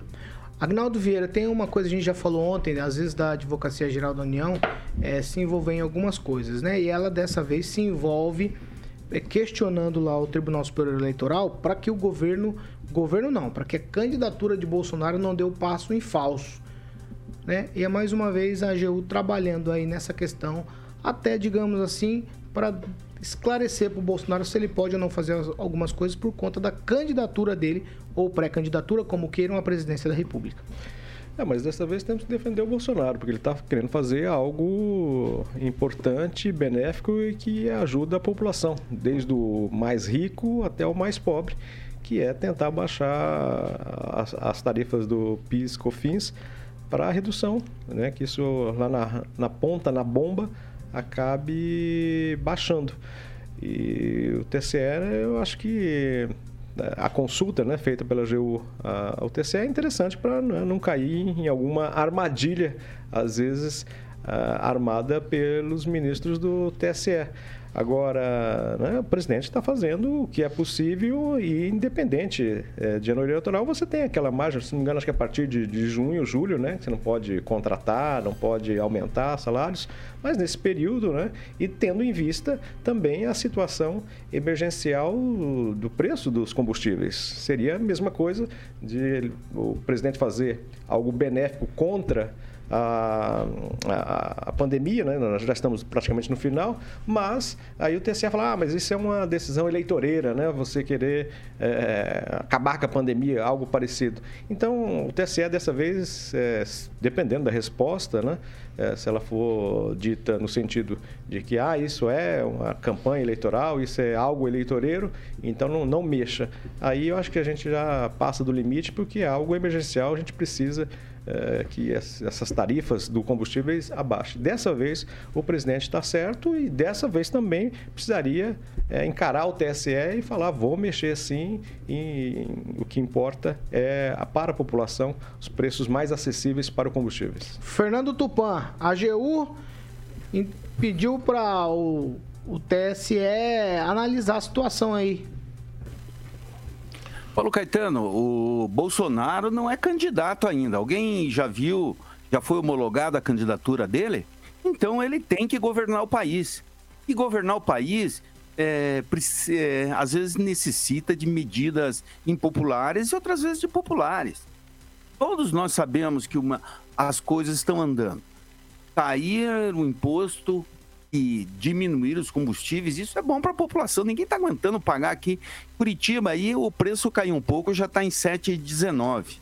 Agnaldo Vieira, tem uma coisa que a gente já falou ontem, né? às vezes da Advocacia Geral da União é, se envolver em algumas coisas, né? E ela dessa vez se envolve é, questionando lá o Tribunal Superior Eleitoral para que o governo, governo não, para que a candidatura de Bolsonaro não dê o passo em falso, né? E é mais uma vez a AGU trabalhando aí nessa questão, até digamos assim, para esclarecer para o Bolsonaro se ele pode ou não fazer algumas coisas por conta da candidatura dele ou pré-candidatura, como queiram, à presidência da República. É, mas dessa vez temos que defender o Bolsonaro, porque ele está querendo fazer algo importante, benéfico e que ajuda a população, desde o mais rico até o mais pobre, que é tentar baixar as, as tarifas do PIS, COFINS para a redução, né? que isso lá na, na ponta, na bomba, acabe baixando. E o TCE, eu acho que a consulta né, feita pela GU ao TCE é interessante para né, não cair em alguma armadilha, às vezes armada pelos ministros do TSE. Agora, né, o presidente está fazendo o que é possível e independente é, de ano eleitoral, você tem aquela margem, se não me engano, acho que é a partir de, de junho, julho, né? Você não pode contratar, não pode aumentar salários, mas nesse período, né? E tendo em vista também a situação emergencial do preço dos combustíveis. Seria a mesma coisa de o presidente fazer algo benéfico contra a, a, a, pandemia, né? nós já estamos praticamente no final, mas aí o TSE fala, ah, mas isso é uma decisão eleitoreira, né? você querer é, acabar com a pandemia, algo parecido. Então, o TSE dessa vez, é, dependendo da resposta, né? É, se ela for dita no sentido de que ah, isso é uma campanha eleitoral, isso é algo eleitoreiro, então não, não mexa. Aí eu acho que a gente já passa do limite, porque é algo emergencial, a gente precisa é, que essas tarifas do combustíveis abaixem. Dessa vez, o presidente está certo e dessa vez também precisaria é, encarar o TSE e falar: vou mexer sim, e o que importa é para a população os preços mais acessíveis para os combustíveis. Fernando Tupan, a AGU pediu para o, o TSE analisar a situação aí Paulo Caetano, o Bolsonaro não é candidato ainda. Alguém já viu, já foi homologada a candidatura dele? Então ele tem que governar o país. E governar o país é, é, às vezes necessita de medidas impopulares e outras vezes de populares. Todos nós sabemos que uma, as coisas estão andando. Cair o imposto e diminuir os combustíveis, isso é bom para a população. Ninguém está aguentando pagar aqui. Curitiba aí o preço caiu um pouco, já está em 7,19.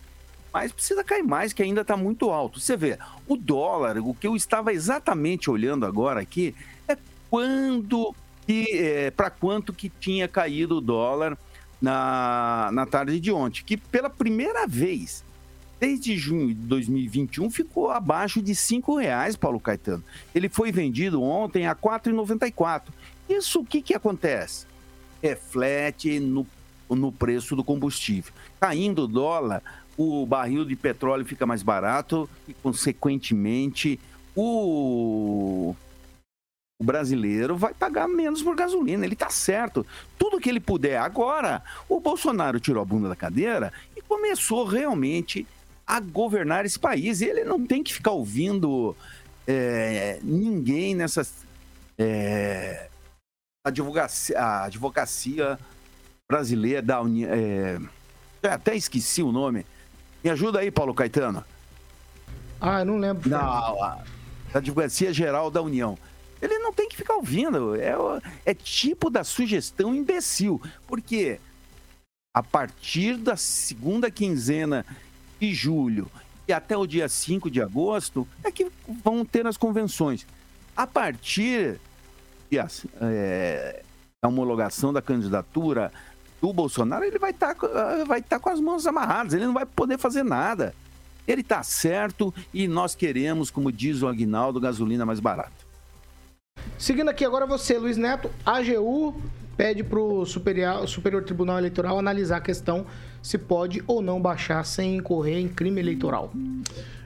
Mas precisa cair mais, que ainda está muito alto. Você vê, o dólar, o que eu estava exatamente olhando agora aqui, é quando que é, para quanto que tinha caído o dólar na, na tarde de ontem. Que pela primeira vez desde junho de 2021 ficou abaixo de R$ reais, Paulo Caetano. Ele foi vendido ontem a R$ 4,94. Isso o que, que acontece? Reflete no, no preço do combustível. Caindo o dólar, o barril de petróleo fica mais barato e, consequentemente, o, o brasileiro vai pagar menos por gasolina. Ele está certo. Tudo que ele puder. Agora, o Bolsonaro tirou a bunda da cadeira e começou realmente a governar esse país. E ele não tem que ficar ouvindo é, ninguém nessas. É, advocacia, a advocacia brasileira da União. É, até esqueci o nome. Me ajuda aí, Paulo Caetano. Ah, eu não lembro. Não, a Advocacia Geral da União. Ele não tem que ficar ouvindo. É, é tipo da sugestão imbecil. Porque a partir da segunda quinzena de julho e até o dia 5 de agosto é que vão ter as convenções. A partir é, da homologação da candidatura do Bolsonaro, ele vai estar tá, vai tá com as mãos amarradas, ele não vai poder fazer nada. Ele está certo e nós queremos, como diz o Aguinaldo, gasolina mais barata. Seguindo aqui agora você, Luiz Neto, AGU pede para o Superior, Tribunal Eleitoral analisar a questão se pode ou não baixar sem incorrer em crime eleitoral.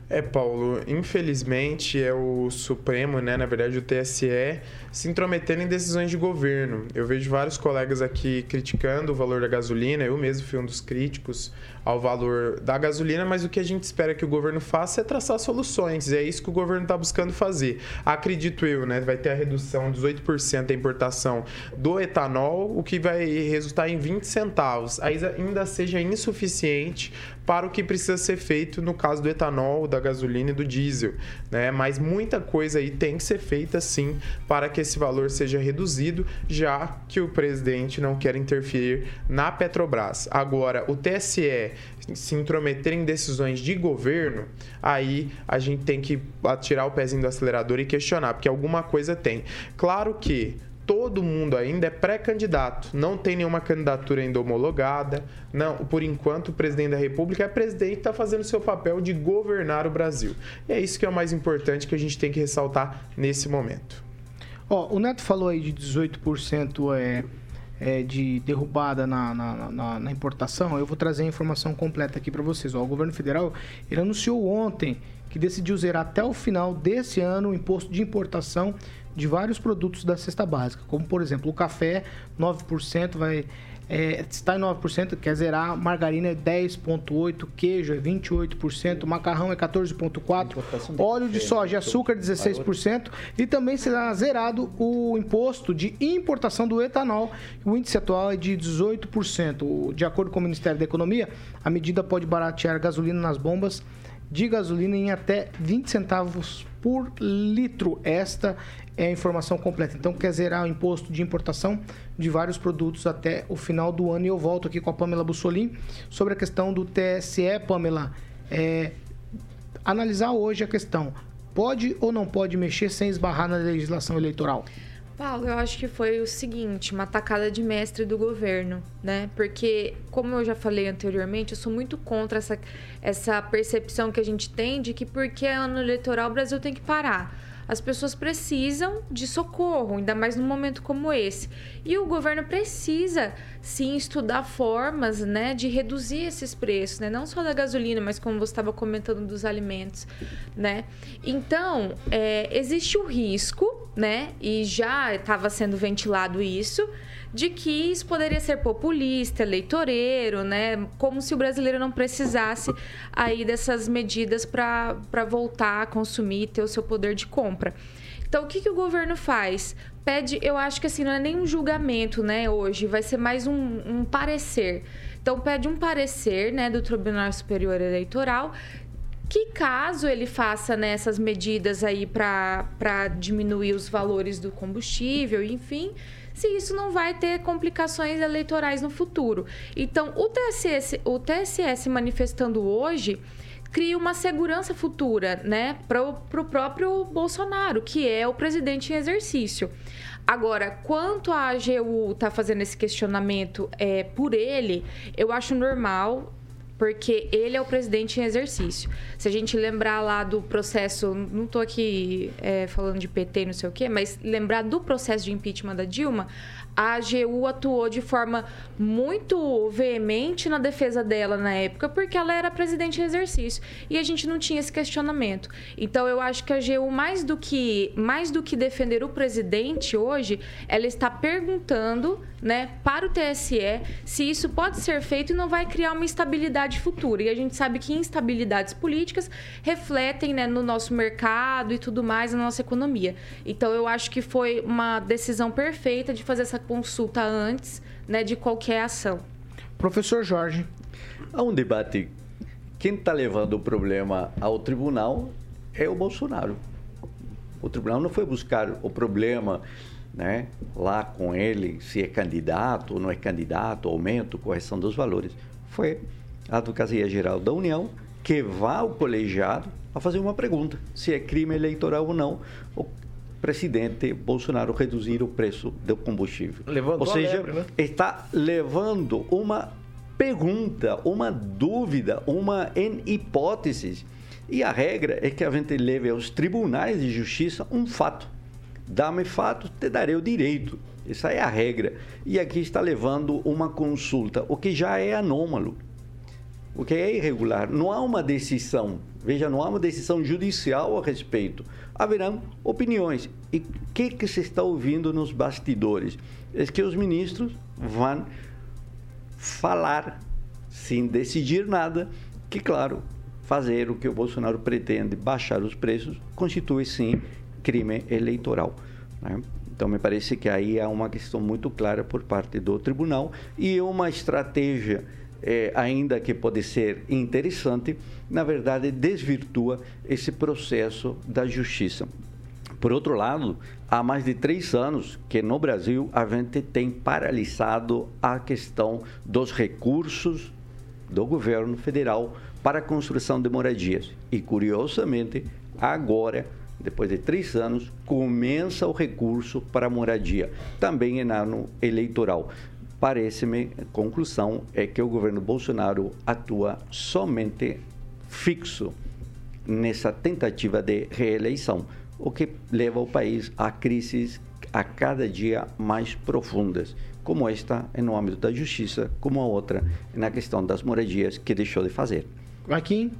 É, Paulo, infelizmente é o Supremo, né, na verdade o TSE, se intrometendo em decisões de governo. Eu vejo vários colegas aqui criticando o valor da gasolina, eu mesmo fui um dos críticos ao valor da gasolina, mas o que a gente espera que o governo faça é traçar soluções, e é isso que o governo está buscando fazer. Acredito eu, né, vai ter a redução de 18% da importação do etanol, o que vai resultar em 20 centavos. Ainda seja insuficiente para o que precisa ser feito no caso do etanol, da gasolina e do diesel, né? Mas muita coisa aí tem que ser feita sim para que esse valor seja reduzido, já que o presidente não quer interferir na Petrobras. Agora, o TSE se intrometer em decisões de governo, aí a gente tem que tirar o pezinho do acelerador e questionar, porque alguma coisa tem. Claro que todo mundo ainda é pré-candidato, não tem nenhuma candidatura ainda homologada. Não, por enquanto o presidente da República é presidente e está fazendo seu papel de governar o Brasil. E é isso que é o mais importante que a gente tem que ressaltar nesse momento. Ó, o Neto falou aí de 18% é, é, de derrubada na, na, na, na, importação. Eu vou trazer a informação completa aqui para vocês. Ó, o governo federal ele anunciou ontem que decidiu zerar até o final desse ano o imposto de importação de vários produtos da cesta básica, como por exemplo o café, 9% vai é, está em 9%, quer zerar, margarina é 10,8%, queijo é 28%, macarrão é 14,4%, óleo de soja e açúcar 16%, e também será zerado o imposto de importação do etanol, o índice atual é de 18%. De acordo com o Ministério da Economia, a medida pode baratear gasolina nas bombas de gasolina em até 20 centavos por litro. Esta é a informação completa. Então, quer zerar o imposto de importação de vários produtos até o final do ano. E eu volto aqui com a Pamela Bussolin sobre a questão do TSE, Pamela. É, analisar hoje a questão: pode ou não pode mexer sem esbarrar na legislação eleitoral? Paulo, eu acho que foi o seguinte, uma tacada de mestre do governo, né? Porque, como eu já falei anteriormente, eu sou muito contra essa, essa percepção que a gente tem de que porque é ano eleitoral o Brasil tem que parar. As pessoas precisam de socorro, ainda mais num momento como esse. E o governo precisa sim estudar formas, né, de reduzir esses preços, né, não só da gasolina, mas como você estava comentando dos alimentos, né. Então é, existe o risco, né, e já estava sendo ventilado isso de que isso poderia ser populista, eleitoreiro, né? Como se o brasileiro não precisasse aí dessas medidas para voltar a consumir e ter o seu poder de compra. Então, o que, que o governo faz? Pede, eu acho que assim, não é nem um julgamento, né, hoje, vai ser mais um, um parecer. Então, pede um parecer, né, do Tribunal Superior Eleitoral que caso ele faça né, essas medidas aí para diminuir os valores do combustível, enfim, se isso não vai ter complicações eleitorais no futuro. Então, o TSS, o TSS manifestando hoje cria uma segurança futura, né, para o próprio Bolsonaro, que é o presidente em exercício. Agora, quanto a AGU tá fazendo esse questionamento é, por ele, eu acho normal porque ele é o presidente em exercício. Se a gente lembrar lá do processo, não estou aqui é, falando de PT, não sei o quê, mas lembrar do processo de impeachment da Dilma, a AGU atuou de forma muito veemente na defesa dela na época, porque ela era presidente em exercício e a gente não tinha esse questionamento. Então eu acho que a AGU mais do que mais do que defender o presidente hoje, ela está perguntando, né, para o TSE se isso pode ser feito e não vai criar uma instabilidade futura. E a gente sabe que instabilidades políticas refletem, né, no nosso mercado e tudo mais, na nossa economia. Então eu acho que foi uma decisão perfeita de fazer essa consulta antes né, de qualquer ação. Professor Jorge. Há um debate. Quem está levando o problema ao tribunal é o Bolsonaro. O tribunal não foi buscar o problema né, lá com ele, se é candidato ou não é candidato, aumento, correção dos valores. Foi a Advocacia Geral da União que vá ao colegiado a fazer uma pergunta: se é crime eleitoral ou não, presidente Bolsonaro reduzir o preço do combustível. Levantou Ou seja, lebre, né? está levando uma pergunta, uma dúvida, uma em hipóteses. E a regra é que a gente leve aos tribunais de justiça um fato. Dá-me fato, te darei o direito. Essa é a regra. E aqui está levando uma consulta, o que já é anômalo, o que é irregular. Não há uma decisão, veja, não há uma decisão judicial a respeito haverão opiniões. E o que, que se está ouvindo nos bastidores? É que os ministros vão falar, sem decidir nada, que, claro, fazer o que o Bolsonaro pretende, baixar os preços, constitui, sim, crime eleitoral. Né? Então, me parece que aí há uma questão muito clara por parte do tribunal e uma estratégia é, ainda que pode ser interessante, na verdade desvirtua esse processo da justiça. Por outro lado, há mais de três anos que no Brasil a gente tem paralisado a questão dos recursos do governo federal para a construção de moradias. E, curiosamente, agora, depois de três anos, começa o recurso para moradia, também em ano eleitoral parece-me, conclusão é que o governo Bolsonaro atua somente fixo nessa tentativa de reeleição, o que leva o país a crises a cada dia mais profundas, como esta no âmbito da justiça, como a outra na questão das moradias que deixou de fazer. Joaquim?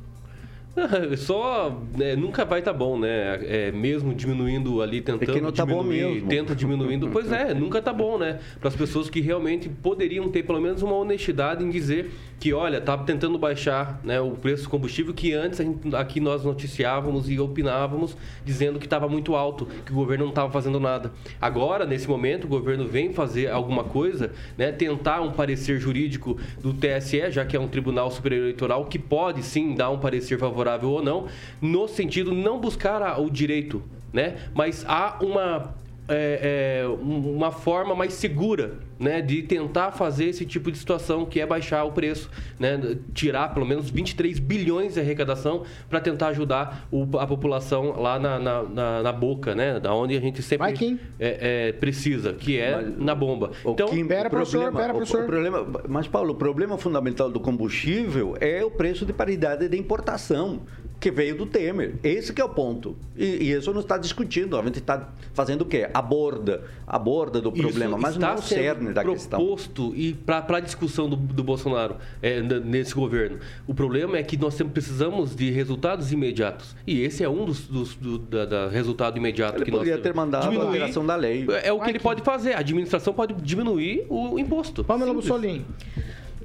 Só né, nunca vai estar tá bom, né? É, mesmo diminuindo ali, tentando é não tá diminuir, bom mesmo. tenta diminuindo. pois é, nunca tá bom, né? Para as pessoas que realmente poderiam ter pelo menos uma honestidade em dizer que, olha, tá tentando baixar né, o preço do combustível que antes gente, aqui nós noticiávamos e opinávamos dizendo que estava muito alto, que o governo não estava fazendo nada. Agora, nesse momento, o governo vem fazer alguma coisa, né? Tentar um parecer jurídico do TSE, já que é um tribunal superior eleitoral que pode sim dar um parecer favorável favorável ou não, no sentido não buscar o direito, né? Mas há uma é, é, uma forma mais segura né, de tentar fazer esse tipo de situação, que é baixar o preço, né, tirar pelo menos 23 bilhões de arrecadação para tentar ajudar o- a população lá na, na, na- na boca, né, da onde a gente sempre é, é, precisa, que é na bomba. Então, Kim, o problema- o- o problema- mas, Paulo, o problema fundamental do combustível é o preço de paridade de importação, que veio do Temer. Esse que é o ponto. E, e isso não está discutindo. A gente está fazendo o quê? Aborda. Aborda do problema, Isso mas está não o cerne da questão. proposto e para a discussão do, do Bolsonaro é, nesse governo. O problema é que nós sempre precisamos de resultados imediatos. E esse é um dos, dos do, da, da resultado imediato Ele que nós poderia ter mandado a alteração da lei. É o que ele pode fazer. A administração pode diminuir o imposto. Pamela. Bussolini.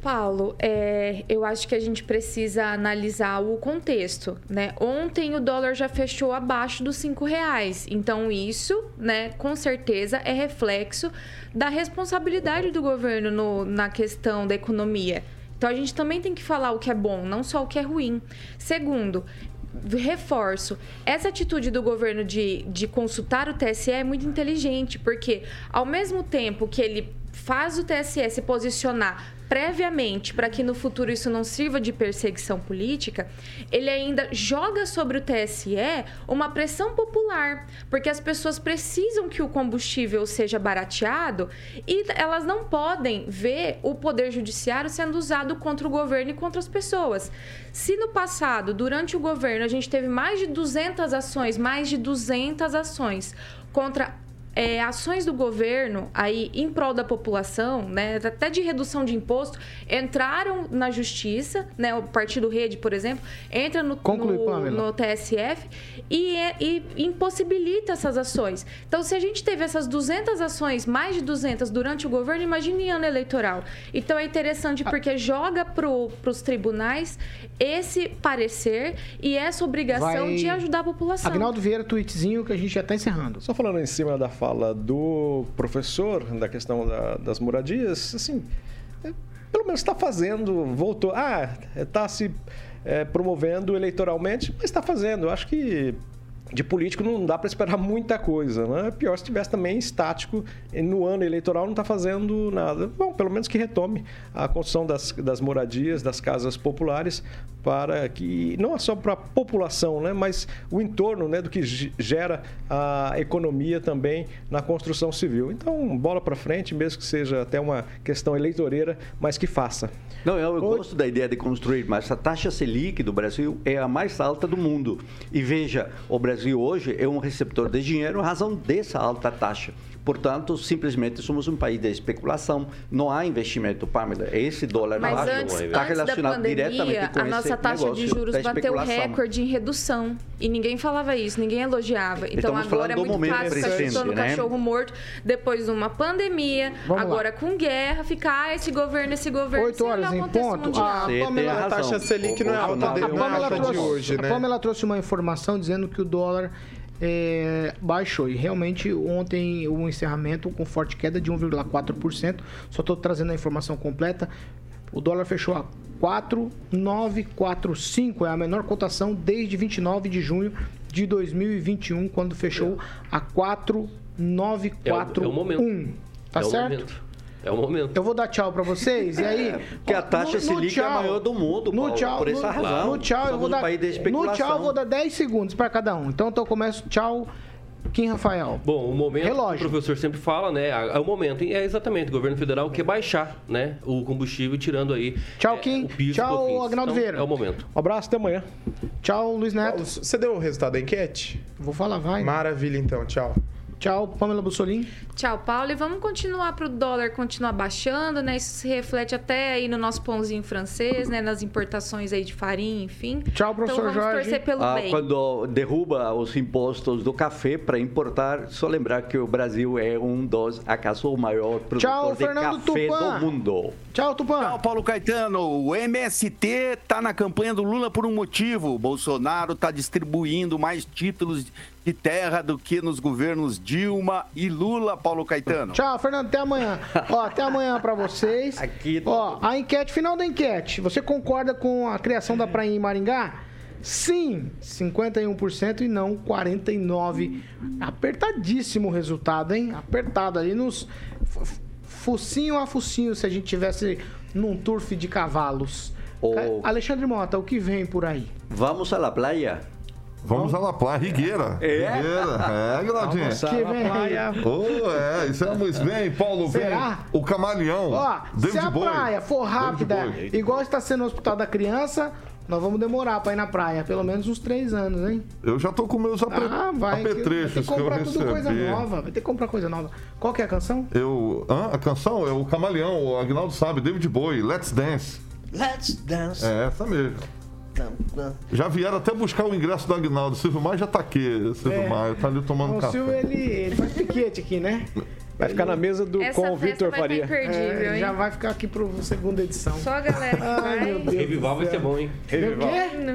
Paulo, é, eu acho que a gente precisa analisar o contexto, né? Ontem o dólar já fechou abaixo dos cinco reais, então isso, né, com certeza é reflexo da responsabilidade do governo no- na questão da economia. Então a gente também tem que falar o que é bom, não só o que é ruim. Segundo, reforço, essa atitude do governo de, de consultar o TSE é muito inteligente, porque ao mesmo tempo que ele faz o TSE se posicionar previamente para que no futuro isso não sirva de perseguição política, ele ainda joga sobre o TSE uma pressão popular, porque as pessoas precisam que o combustível seja barateado e elas não podem ver o poder judiciário sendo usado contra o governo e contra as pessoas. Se no passado, durante o governo, a gente teve mais de 200 ações, mais de 200 ações contra é, ações do governo aí em prol da população, né, até de redução de imposto, entraram na justiça, né, o Partido Rede, por exemplo, entra no, Conclui, no, no TSF e, é- e impossibilita essas ações. Então, se a gente teve essas 200 ações, mais de 200 durante o governo, imagine em ano eleitoral. Então, é interessante porque joga para os tribunais esse parecer e essa obrigação Vai- de ajudar a população. Agnaldo Vieira, tweetzinho que a gente já tá encerrando. Só falando em cima da fala do professor, da questão da- das moradias, assim, é, pelo menos está fazendo, voltou. Ah, está se é, promovendo eleitoralmente, mas está fazendo. Eu acho que de político não dá para esperar muita coisa, né? Pior se estivesse também estático no ano eleitoral não está fazendo nada. Bom, pelo menos que retome a construção das, das moradias, das casas populares, para que não é só para a população, né? Mas o entorno, né? Do que ge- gera a economia também na construção civil. Então, bola para frente, mesmo que seja até uma questão eleitoreira, mas que faça. Não, eu, eu gosto da ideia de construir, mas a taxa Selic do Brasil é a mais alta do mundo. E veja, o Brasil hoje é um receptor de dinheiro em razão dessa alta taxa. Portanto, simplesmente somos um país de especulação. Não há investimento, Pamela. Esse dólar Mas baixo antes, está relacionado diretamente pandemia, com a nossa taxa de juros bateu recorde em redução. E ninguém falava isso, ninguém elogiava. Então Estamos agora é muito momento fácil ficar presente, chutando né? cachorro morto depois de uma pandemia, Vamos agora com guerra, ficar ah, esse governo, esse governo. Oito olhar horas o em ponto. mundial. A Você tem Pamela, razão. taxa Selic não é alta a de- é Pamela de trouxe, hoje, né? a Pamela trouxe uma informação dizendo que o dólar é, baixou. E realmente ontem o encerramento com forte queda de 1,4%. Só estou trazendo a informação completa. O dólar fechou a 4,945. É a menor cotação desde 29 de junho de 2021, quando fechou a 4,941. É o- é o momento. Tá é certo? É o momento. Eu vou dar tchau pra vocês e aí. Porque a taxa Selic é a maior do mundo, No Paulo, tchau, por essa no, razão. No tchau, eu vou dar. país de no tchau, eu vou dar 10 segundos pra cada um. Então eu começo tchau, Kim Rafael. Bom, o momento Relógio. que o professor sempre fala, né? É o momento. E é exatamente, o governo federal quer baixar, né? O combustível, tirando aí. Tchau, é, Kim. o piso, Tchau. Agnaldo Então, Vieira. É o momento. Um abraço, até amanhã. Tchau, Luiz Neto. Paulo, Você deu o resultado da enquete? Vou falar, vai. Maravilha, então. Tchau. Tchau, Pamela Bussolini. Tchau, Paulo. E vamos continuar para o dólar continuar baixando, né? Isso se reflete até aí no nosso pãozinho francês, né? Nas importações aí de farinha, enfim. Tchau, professor então, vamos Jorge. torcer pelo Ah, bem. quando derruba os impostos do café para importar, só lembrar que o Brasil é um dos, acaso, o maior produtor Tchau, de Fernando café Tupan. do mundo. Tchau, Tupã. Tchau, Paulo Caetano. O MST tá na campanha do Lula por um motivo. Bolsonaro tá distribuindo mais títulos de terra do que nos governos Dilma e Lula, Paulo Caetano. Tchau, Fernando. Até amanhã. Ó, até amanhã pra vocês. Aqui, Ó, a enquete, final da enquete. Você concorda com a criação da praia em Maringá? sim, 51% e não 49%. Apertadíssimo o resultado, hein? Apertado ali nos focinho a focinho, se a gente tivesse num turf de cavalos. Ca- Alexandre Mota, o que vem por aí? Vamos à la playa. Vamos à La Playa, Rigueira. É? Rigueira, é. Almoçar Que na vem. praia. Oh, é, isso é muito bem, Paulo, vem. Será? O camaleão. Ó, se David a Bowie. praia for rápida, igual está sendo no Hospital da Criança, nós vamos demorar pra ir na praia. Pelo menos uns três anos, hein? Eu já tô com meus apre... Ah, vai. que- vai ter apetrechos que que, eu comprar recebi. tudo coisa nova. Vai ter que comprar coisa nova. Qual que é a canção? Eu, hã? a canção é o Camaleão, o Agnaldo sabe, David Bowie, Let's Dance. Let's dance. É essa mesmo. Já vieram até buscar o ingresso do Agnaldo. Silvio Maia já tá aqui, Silvio É. Maia, tá ali tomando o café. Silvio, ele, ele faz piquete aqui, né? Vai ficar na mesa do, Essa com o Vitor vai Faria. É, já vai ficar aqui pro segunda edição. Só a galera que Ai, vai. meu Deus. Revival vai ser bom, hein? O quê?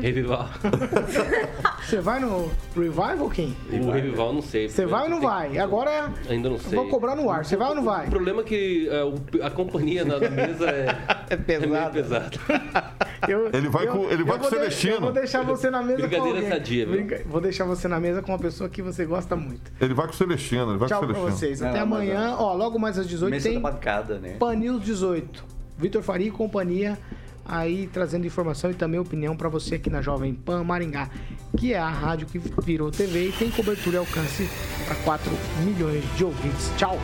Revival. Você vai no Revival, Kim? O Revival não sei. Você vai ou não vai? Agora Ainda não eu sei. vou cobrar no ar. Você vai ou não vai? O problema é que é, o- a companhia na, mesa é, É pesado. meio pesada. Eu- Ele vai eu- com- ele eu vai com de- Celestino. Eu vou deixar você na mesa com alguém. sadia, viu? Brinca- Vou deixar você na mesa com uma pessoa que você gosta muito. Ele vai com o Celestino, ele vai Tchau com o Celestino. vocês. Até mas, amanhã. Ó, logo mais às 18 Mesa tem da bancada, né? Pan News 18. Vitor Faria e companhia aí trazendo informação e também opinião pra você aqui na Jovem Pan Maringá, que é a rádio que virou TV e tem cobertura e alcance para 4 milhões de ouvintes. Tchau.